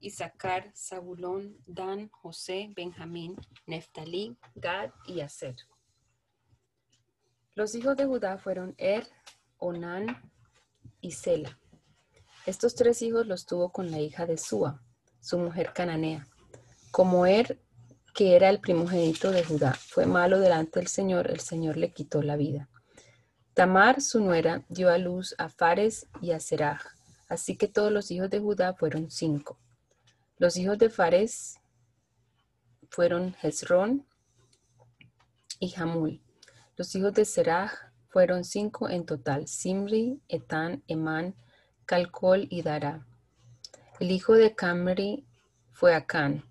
Isaacar, Zabulón, Dan, José, Benjamín, Neftalí, Gad y Aser. Los hijos de Judá fueron Er, Onán y Sela. Estos tres hijos los tuvo con la hija de Sua, su mujer cananea. Como Er, que era el primogénito de Judá, fue malo delante del Señor, el Señor le quitó la vida. Tamar, su nuera, dio a luz a Fares y a Seraj. Así que todos los hijos de Judá fueron cinco. Los hijos de Fares fueron Hezrón y Hamul. Los hijos de Seraj fueron cinco en total, Simri, Etán, Emán, Calcol y Dara. El hijo de Camri fue Acán,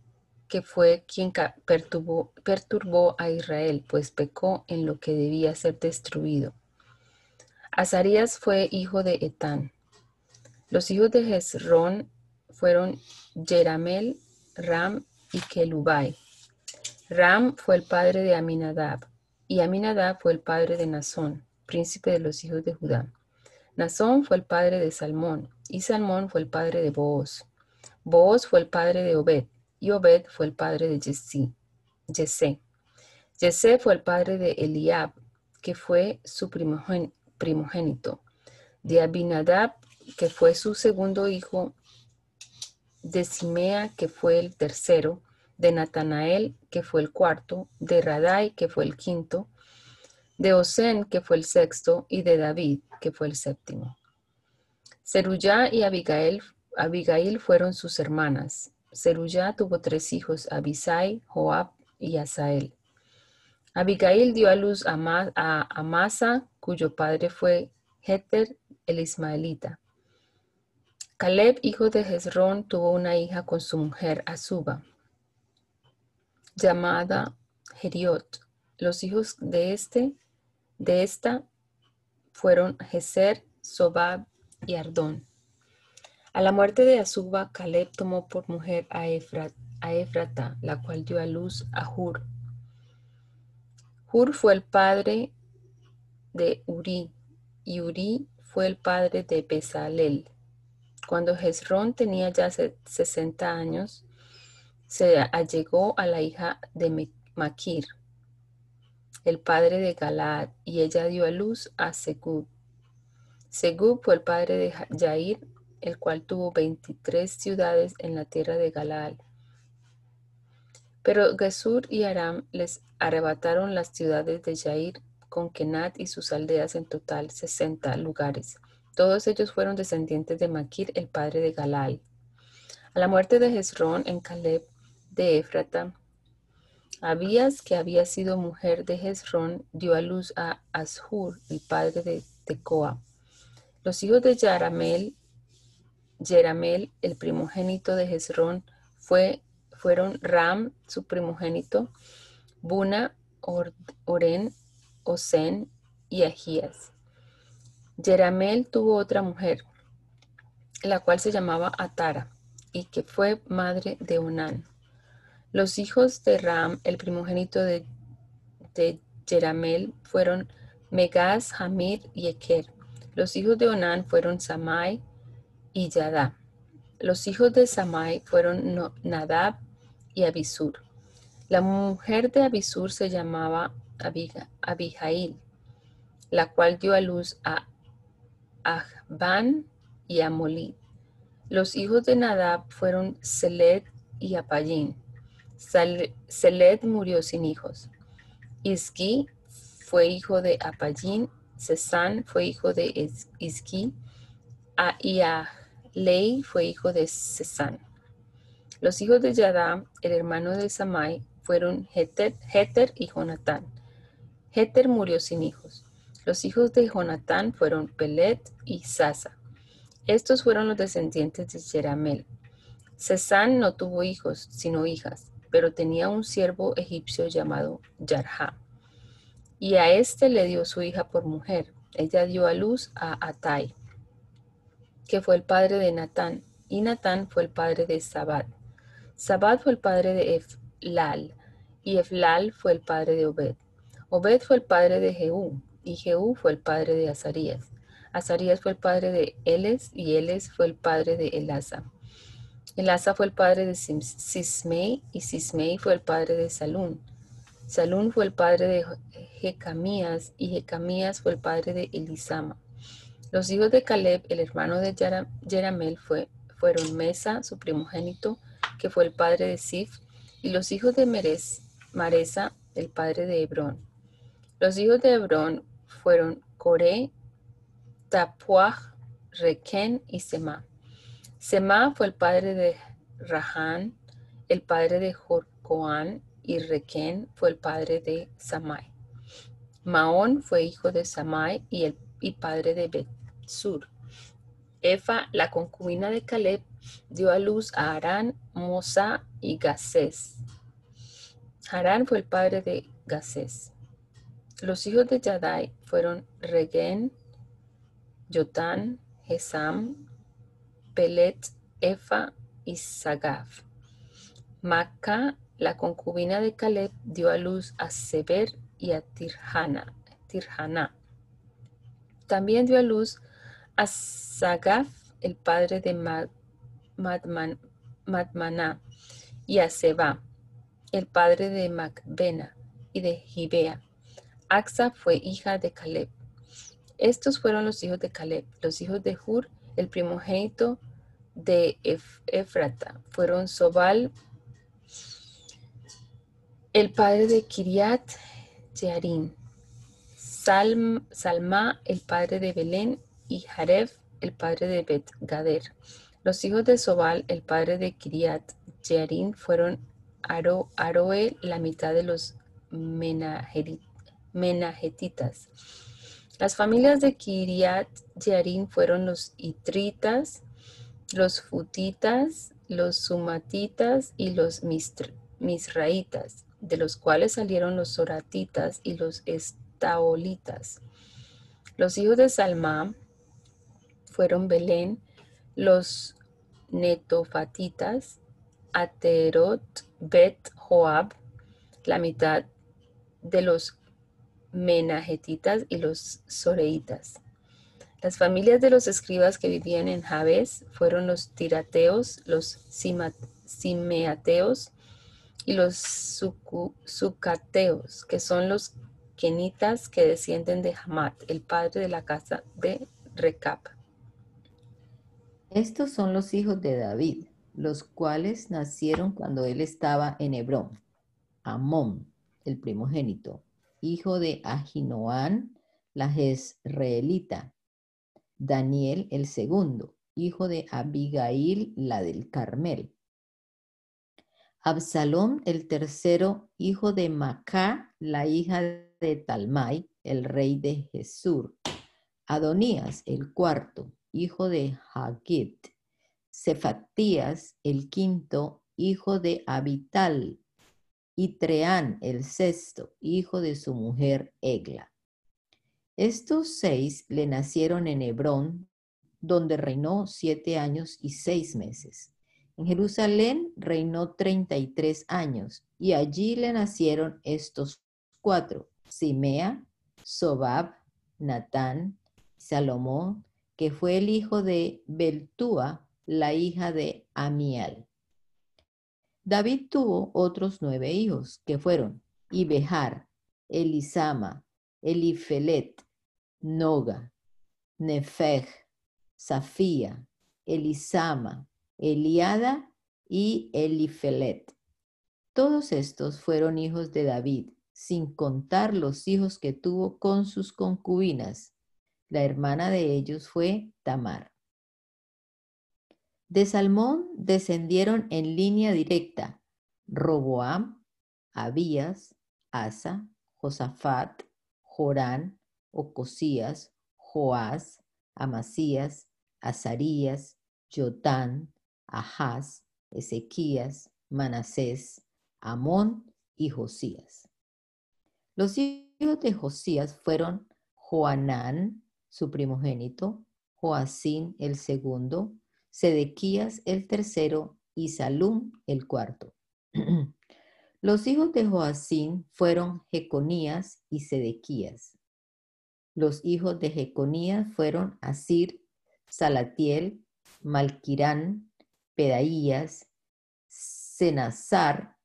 que fue quien perturbó, perturbó a Israel, pues pecó en lo que debía ser destruido. Azarías fue hijo de Etán. Los hijos de Hezrón fueron Jeramel, Ram y Kelubai. Ram fue el padre de Aminadab, y Aminadab fue el padre de Nazón, príncipe de los hijos de Judá. Nazón fue el padre de Salmón, y Salmón fue el padre de Booz. Booz fue el padre de Obed, y Obed fue el padre de Jesse. Jesse fue el padre de Eliab, que fue su primogénito primogénito, de Abinadab, que fue su segundo hijo, de Simea, que fue el tercero, de Natanael, que fue el cuarto, de Radai, que fue el quinto, de Osén, que fue el sexto, y de David, que fue el séptimo. Seruyá y Abigail, Abigail fueron sus hermanas. Seruyá tuvo tres hijos, Abisai, Joab y Asael. Abigail dio a luz a, Amasa, cuyo padre fue Heter el Ismaelita. Caleb, hijo de Hezrón, tuvo una hija con su mujer Azuba, llamada Geriot. Los hijos de este, de esta, fueron Geser, Sobab y Ardón. A la muerte de Azuba, Caleb tomó por mujer a, a Efrata, la cual dio a luz a Hur, Hur fue el padre de Uri y Uri fue el padre de Bezalel. Cuando Hezrón tenía ya 60 años, se allegó a la hija de Maquir, el padre de Galaad, y ella dio a luz a Segub. Segub fue el padre de Jair, el cual tuvo 23 ciudades en la tierra de Galaad. Pero Gesur y Aram les arrebataron las ciudades de Jair con Kenat y sus aldeas en total 60 lugares. Todos ellos fueron descendientes de Maquir, el padre de Galal. A la muerte de Hezrón en Caleb de Éfrata, Abías, que había sido mujer de Hezrón, dio a luz a Ashur, el padre de Tecoa. Los hijos de Yaramel, Jeramel, el primogénito de Hezrón, fue, fueron Ram, su primogénito, Buna, Oren, Osen y Agías. Jeramel tuvo otra mujer, la cual se llamaba Atara, y que fue madre de Onán. Los hijos de Ram, el primogénito de, de Jeramel, fueron Megaz, Hamir y Eker. Los hijos de Onán fueron Samai y Yadá. Los hijos de Samai fueron Nadab y Abisur. La mujer de Abisur se llamaba Abijail, la cual dio a luz a Ahban y a Molid. Los hijos de Nadab fueron Seled y Apayín. Seled murió sin hijos. Isqui fue hijo de Apayín. Sesán fue hijo de Isqui. Y Lei fue hijo de Sesán. Los hijos de Yadam, el hermano de Samai, fueron Heter, y Jonatán. Heter murió sin hijos. Los hijos de Jonatán fueron Pelet y Sasa. Estos fueron los descendientes de Jeramel. Cesán no tuvo hijos, sino hijas, pero tenía un siervo egipcio llamado Yarha. Y a éste le dio su hija por mujer. Ella dio a luz a Atai, que fue el padre de Natán, y Natán fue el padre de Sabad. Sabad fue el padre de Eflal, y Eflal fue el padre de Obed. Obed fue el padre de Jehú, y Jehú fue el padre de Azarías. Azarías fue el padre de Eles, y Eles fue el padre de Elasa. Elasa fue el padre de Sismei, y Sismei fue el padre de Salún. Salún fue el padre de Jecamías, y Jecamías fue el padre de Elisama. Los hijos de Caleb, el hermano de Jeramel, fueron Mesa, su primogénito, que fue el padre de Sif, y los hijos de Meres, Maresa, el padre de Hebrón. Los hijos de Hebrón fueron Coré, Tapuaj, Requén y Semá. Semá fue el padre de Rahán, el padre de Jorcoán, y Requén fue el padre de Samai. Maón fue hijo de Samai y, el, y padre de Betsur. Efa, la concubina de Caleb, dio a luz a Arán, Mosa y Gacés. Harán fue el padre de Gacés. Los hijos de Yadai fueron Regen, Yotán, Hesam, Pelet, Efa y Sagaf. Maca, la concubina de Caleb, dio a luz a Seber y a Tirhana. Tirhana. También dio a luz a Sagaf, el padre de Madmaná, y a el padre de Macbena y de Gibea. Axa fue hija de Caleb. Estos fueron los hijos de Caleb. Los hijos de Hur, el primogénito de Efrata, fueron Sobal, el padre de Kiriat Jearim, Salm, Salma, el padre de Belén, y Jaref, el padre de Bet Gader. Los hijos de Sobal, el padre de Kiriat Jearim, fueron Aro, la mitad de los menahetitas. Las familias de Kiriat Jearim fueron los itritas, los futitas, los sumatitas y los misraitas, de los cuales salieron los soratitas y los estaolitas. Los hijos de Salmá fueron Belén, los netofatitas, Aterot, Bet, Joab, la mitad de los menahetitas y los soreitas. Las familias de los escribas que vivían en Jabes fueron los tirateos, los simeateos y los sucateos, que son los kenitas que descienden de Hamat, el padre de la casa de Recap. Estos son los hijos de David, los cuales nacieron cuando él estaba en Hebrón. Amón, el primogénito, hijo de Ahinoán, la jezreelita. Daniel, el segundo, hijo de Abigail, la del Carmel. Absalón, el tercero, hijo de Macá, la hija de Talmai, el rey de Jesús. Adonías, el cuarto, hijo de Hagit. Cefatías, el quinto, hijo de Abital, y Treán, el sexto, hijo de su mujer Egla. Estos seis le nacieron en Hebrón, donde reinó siete años y seis meses. En Jerusalén reinó treinta y tres años, y allí le nacieron estos cuatro, Simea, Sobab, Natán, Salomón, que fue el hijo de Beltúa, la hija de Amiel. David tuvo otros nueve hijos, que fueron Ibehar, Elisama, Elifelet, Noga, Nefeg, Safía, Elisama, Eliada y Elifelet. Todos estos fueron hijos de David, sin contar los hijos que tuvo con sus concubinas. La hermana de ellos fue Tamar. De Salmón descendieron en línea directa Roboam, Abías, Asa, Josafat, Jorán, Ocosías, Joás, Amasías, Azarías, Jotán, Ahaz, Ezequías, Manasés, Amón y Josías. Los hijos de Josías fueron Joanán, su primogénito, Joacín el segundo, Sedequías el tercero y Salum el cuarto. Los hijos de Joacín fueron Jeconías y Sedequías. Los hijos de Jeconías fueron Asir, Salatiel, Malquirán, Pedaías, Senazar,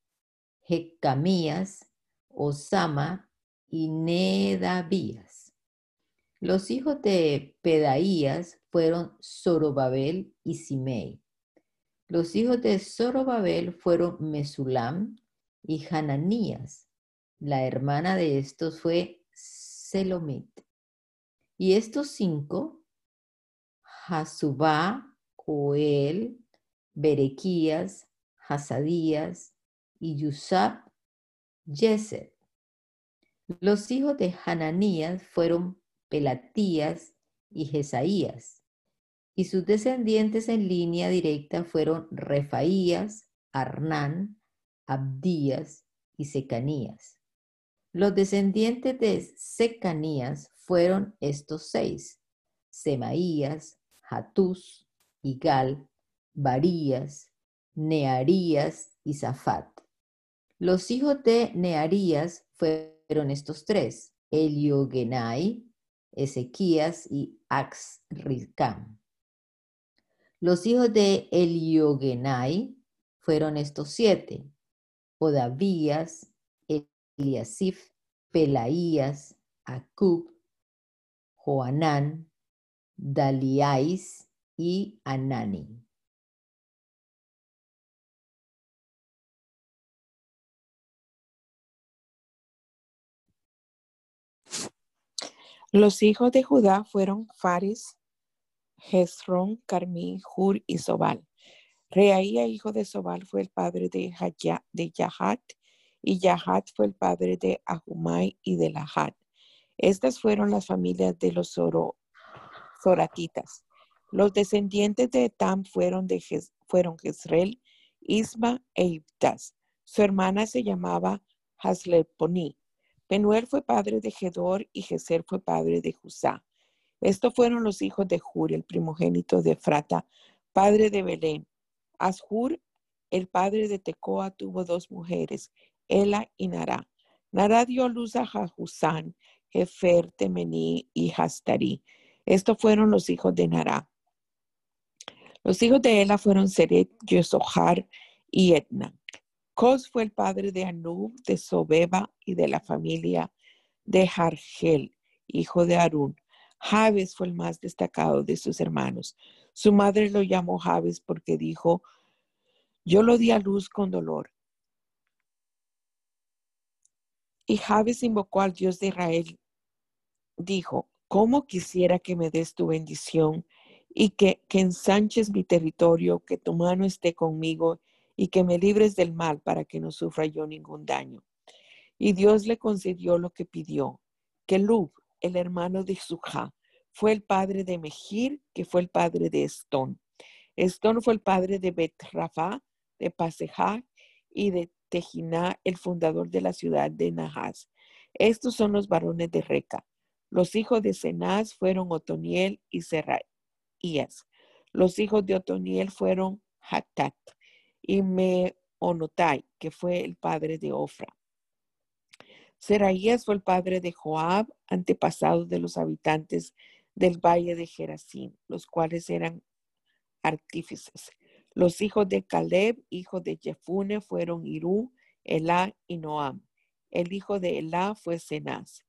Jecamías, Osama y Nedavías. Los hijos de Pedaías fueron Zorobabel y Simei. Los hijos de Zorobabel fueron Mesulam y Hananías. La hermana de estos fue Selomit. Y estos cinco, Hasubá, Oel, Berequías, Hasadías y Yusab, Yeset. Los hijos de Hananías fueron Pelatías y Jesaías, y sus descendientes en línea directa fueron Refaías, Arnán, Abdías y Secanías. Los descendientes de Secanías fueron estos seis, Semaías, Hatús, Igal, Barías, Nearías y Zafat. Los hijos de Nearías fueron estos tres, Eliogenai, Ezequías y Axricam. Los hijos de Eliogenai fueron estos siete, Odavías, Eliasif, Pelaías, Acub, Joanán, Daliais y Anani. Los hijos de Judá fueron Faris, Hezrón, Carmí, Hur y Sobal. Reaía, hijo de Sobal, fue el padre de, Yahat, y Yahat fue el padre de Ahumai y de Lahat. Estas fueron las familias de los Zoratitas. Los descendientes de Etam fueron, de Jezreel, Isma e Ibtas. Su hermana se llamaba Hasleponi. Penuel fue padre de Gedor y Geser fue padre de Juzá. Estos fueron los hijos de Hur, el primogénito de Frata, padre de Belén. Ashur, el padre de Tecoa, tuvo dos mujeres, Ela y Nara. Nara dio luz a Jahusán, Jefer, Temení y Hastarí. Estos fueron los hijos de Nara. Los hijos de Ela fueron Seret, Yosohar y Etna. Cos fue el padre de Anub, de Sobeba y de la familia de Jargel, hijo de Arún. Jabes fue el más destacado de sus hermanos. Su madre lo llamó Jabes porque dijo, yo lo di a luz con dolor. Y Jabes invocó al Dios de Israel. Dijo, ¿cómo quisiera que me des tu bendición y que, que ensanches mi territorio, que tu mano esté conmigo y que me libres del mal para que no sufra yo ningún daño. Y Dios le concedió lo que pidió, que Lub, el hermano de Sujá, fue el padre de Mejir, que fue el padre de Estón. Estón fue el padre de Betrafá, de Pasejá y de Tejiná, el fundador de la ciudad de Nahas. Estos son los varones de Reca. Los hijos de Cenaz fueron Otoniel y Seraías. Los hijos de Otoniel fueron Hatat y Meonotai, que fue el padre de Ofra. Seraías fue el padre de Joab, antepasado de los habitantes del valle de Gerazim, los cuales eran artífices. Los hijos de Caleb, hijo de Jefune, fueron Irú, Elá y Noam. El hijo de Elá fue Cenaz.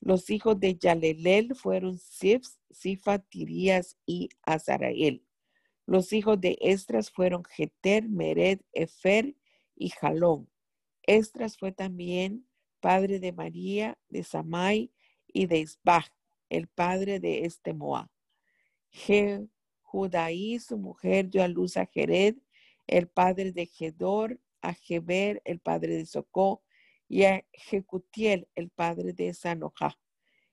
Los hijos de Yalelel fueron Sifs, Sifa, Tirías y Azarael. Los hijos de Estras fueron Jeter, Mered, Efer y Jalón. Estras fue también padre de María, de Samai y de Isbach, el padre de este Moab. Judaí, su mujer, dio a luz a Jered, el padre de Gedor, a Geber, el padre de Socó, y a Jecutiel, el padre de Sanojá.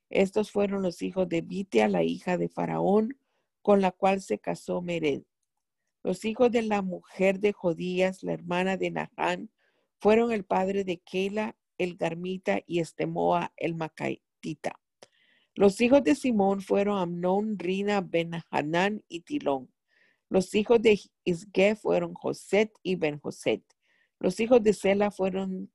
Estos fueron los hijos de Bitia, la hija de Faraón, con la cual se casó Mered. Los hijos de la mujer de Jodías, la hermana de Nahán, fueron el padre de Kela, el Garmita, y Estemoa, el Macaitita. Los hijos de Simón fueron Amnón, Rina, Ben Hanán y Tilón. Los hijos de Isge fueron Joset y Ben Joset. Los hijos de Sela fueron,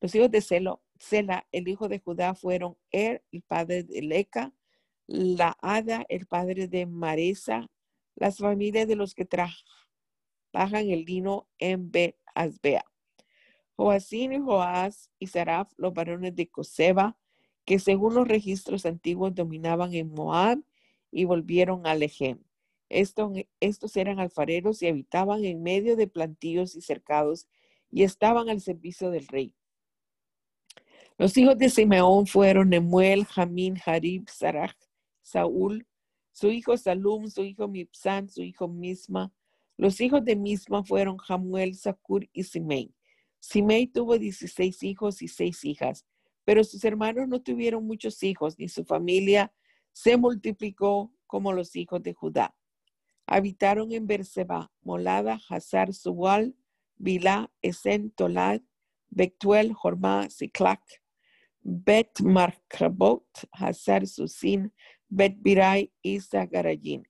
los hijos de Selo, Sela, el hijo de Judá, fueron Er, el padre de Leca, la Ada, el padre de Maresa, las familias de los que trabajan el lino en Beasbea. Joacín y Joás y Saraf, los varones de Coseba, que según los registros antiguos dominaban en Moab y volvieron a Lejem. estos eran alfareros y habitaban en medio de plantíos y cercados y estaban al servicio del rey. Los hijos de Simeón fueron Nemuel, Jamín, Harib, Sarach, Saúl, su hijo Salum, su hijo Mipsan, su hijo Misma. Los hijos de Misma fueron Jamuel, Sakur y Simei. Simei tuvo 16 hijos y seis hijas, pero sus hermanos no tuvieron muchos hijos, ni su familia se multiplicó como los hijos de Judá. Habitaron en Berseba, Molada, Hazar, Sual, Bilá, Esen, Tolad, Bectuel, Jormá, Siclac, Bet Markabot, Hazar, Susin, Bet Birai y Zagarayín.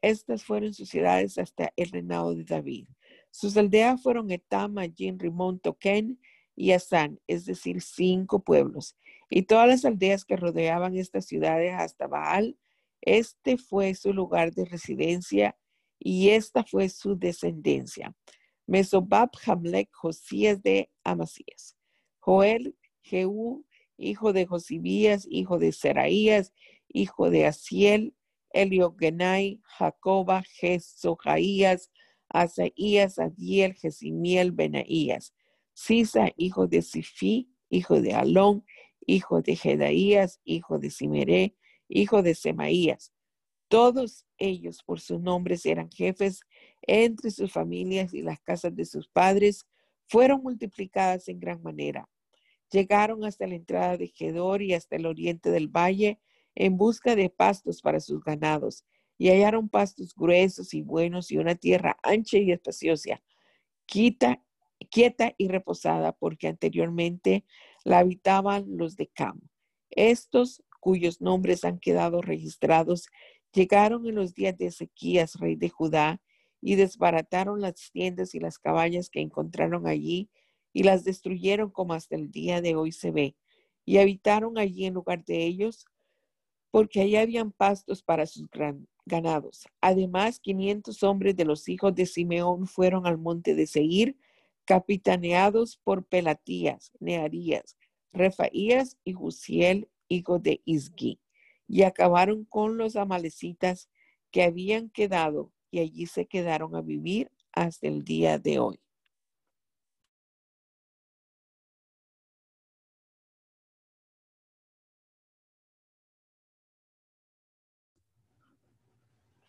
Estas fueron sus ciudades hasta el reinado de David. Sus aldeas fueron Etam, Ajin, Rimón, Toquén y Asán, es decir, cinco pueblos. Y todas las aldeas que rodeaban estas ciudades hasta Baal, este fue su lugar de residencia y esta fue su descendencia. Mesobab, Hamlek, Josías de Amasías. Joel, Jehú, hijo de Josibías, hijo de Seraías, hijo de Asiel, Eliogenai, Jacoba, Jesojaías, Asaías, Adiel, Jesimiel, Benaías, Sisa, hijo de Sifi, hijo de Alón, hijo de Jedaías, hijo de Simeré, hijo de Semaías. Todos ellos por sus nombres eran jefes entre sus familias y las casas de sus padres fueron multiplicadas en gran manera. Llegaron hasta la entrada de Gedor y hasta el oriente del valle en busca de pastos para sus ganados, y hallaron pastos gruesos y buenos y una tierra ancha y espaciosa, quieta, quieta y reposada, porque anteriormente la habitaban los de Cam. Estos, cuyos nombres han quedado registrados, llegaron en los días de Ezequías, rey de Judá, y desbarataron las tiendas y las caballas que encontraron allí, y las destruyeron como hasta el día de hoy se ve, y habitaron allí en lugar de ellos porque allí habían pastos para sus ganados. Además, 500 hombres de los hijos de Simeón fueron al monte de Seir, capitaneados por Pelatías, Nearías, Refaías y Jusiel, hijo de Isgi, y acabaron con los amalecitas que habían quedado, y allí se quedaron a vivir hasta el día de hoy.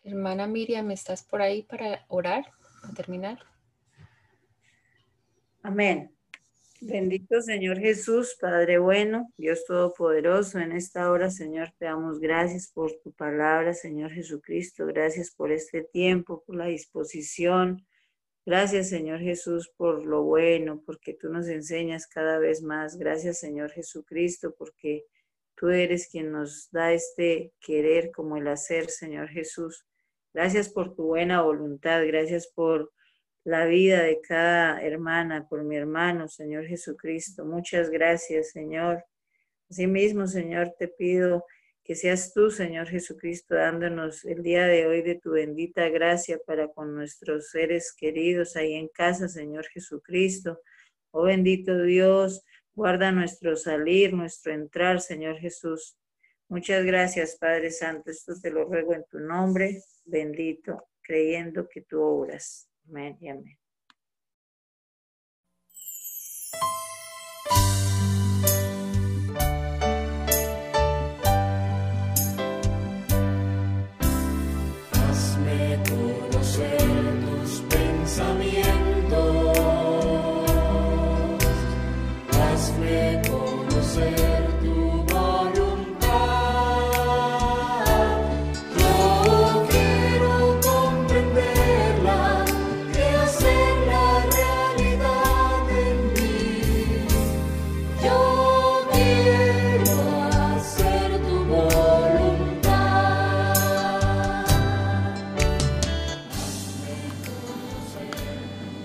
Hermana Miriam, ¿estás por ahí para orar, para terminar? Amén. Bendito Señor Jesús, Padre bueno, Dios Todopoderoso, en esta hora, Señor, te damos gracias por tu palabra, Señor Jesucristo, gracias por este tiempo, por la disposición. Gracias, Señor Jesús, por lo bueno, porque tú nos enseñas cada vez más. Gracias, Señor Jesucristo, porque tú eres quien nos da este querer como el hacer, Señor Jesús. Gracias por tu buena voluntad, gracias por la vida de cada hermana, por mi hermano, Señor Jesucristo. Muchas gracias, Señor. Asimismo, Señor, te pido que seas tú, Señor Jesucristo, dándonos el día de hoy de tu bendita gracia para con nuestros seres queridos ahí en casa, Señor Jesucristo. Oh bendito Dios, guarda nuestro salir, nuestro entrar, Señor Jesús. Muchas gracias, Padre Santo. Esto te lo ruego en tu nombre, bendito, creyendo que tú obras. Amén y amén.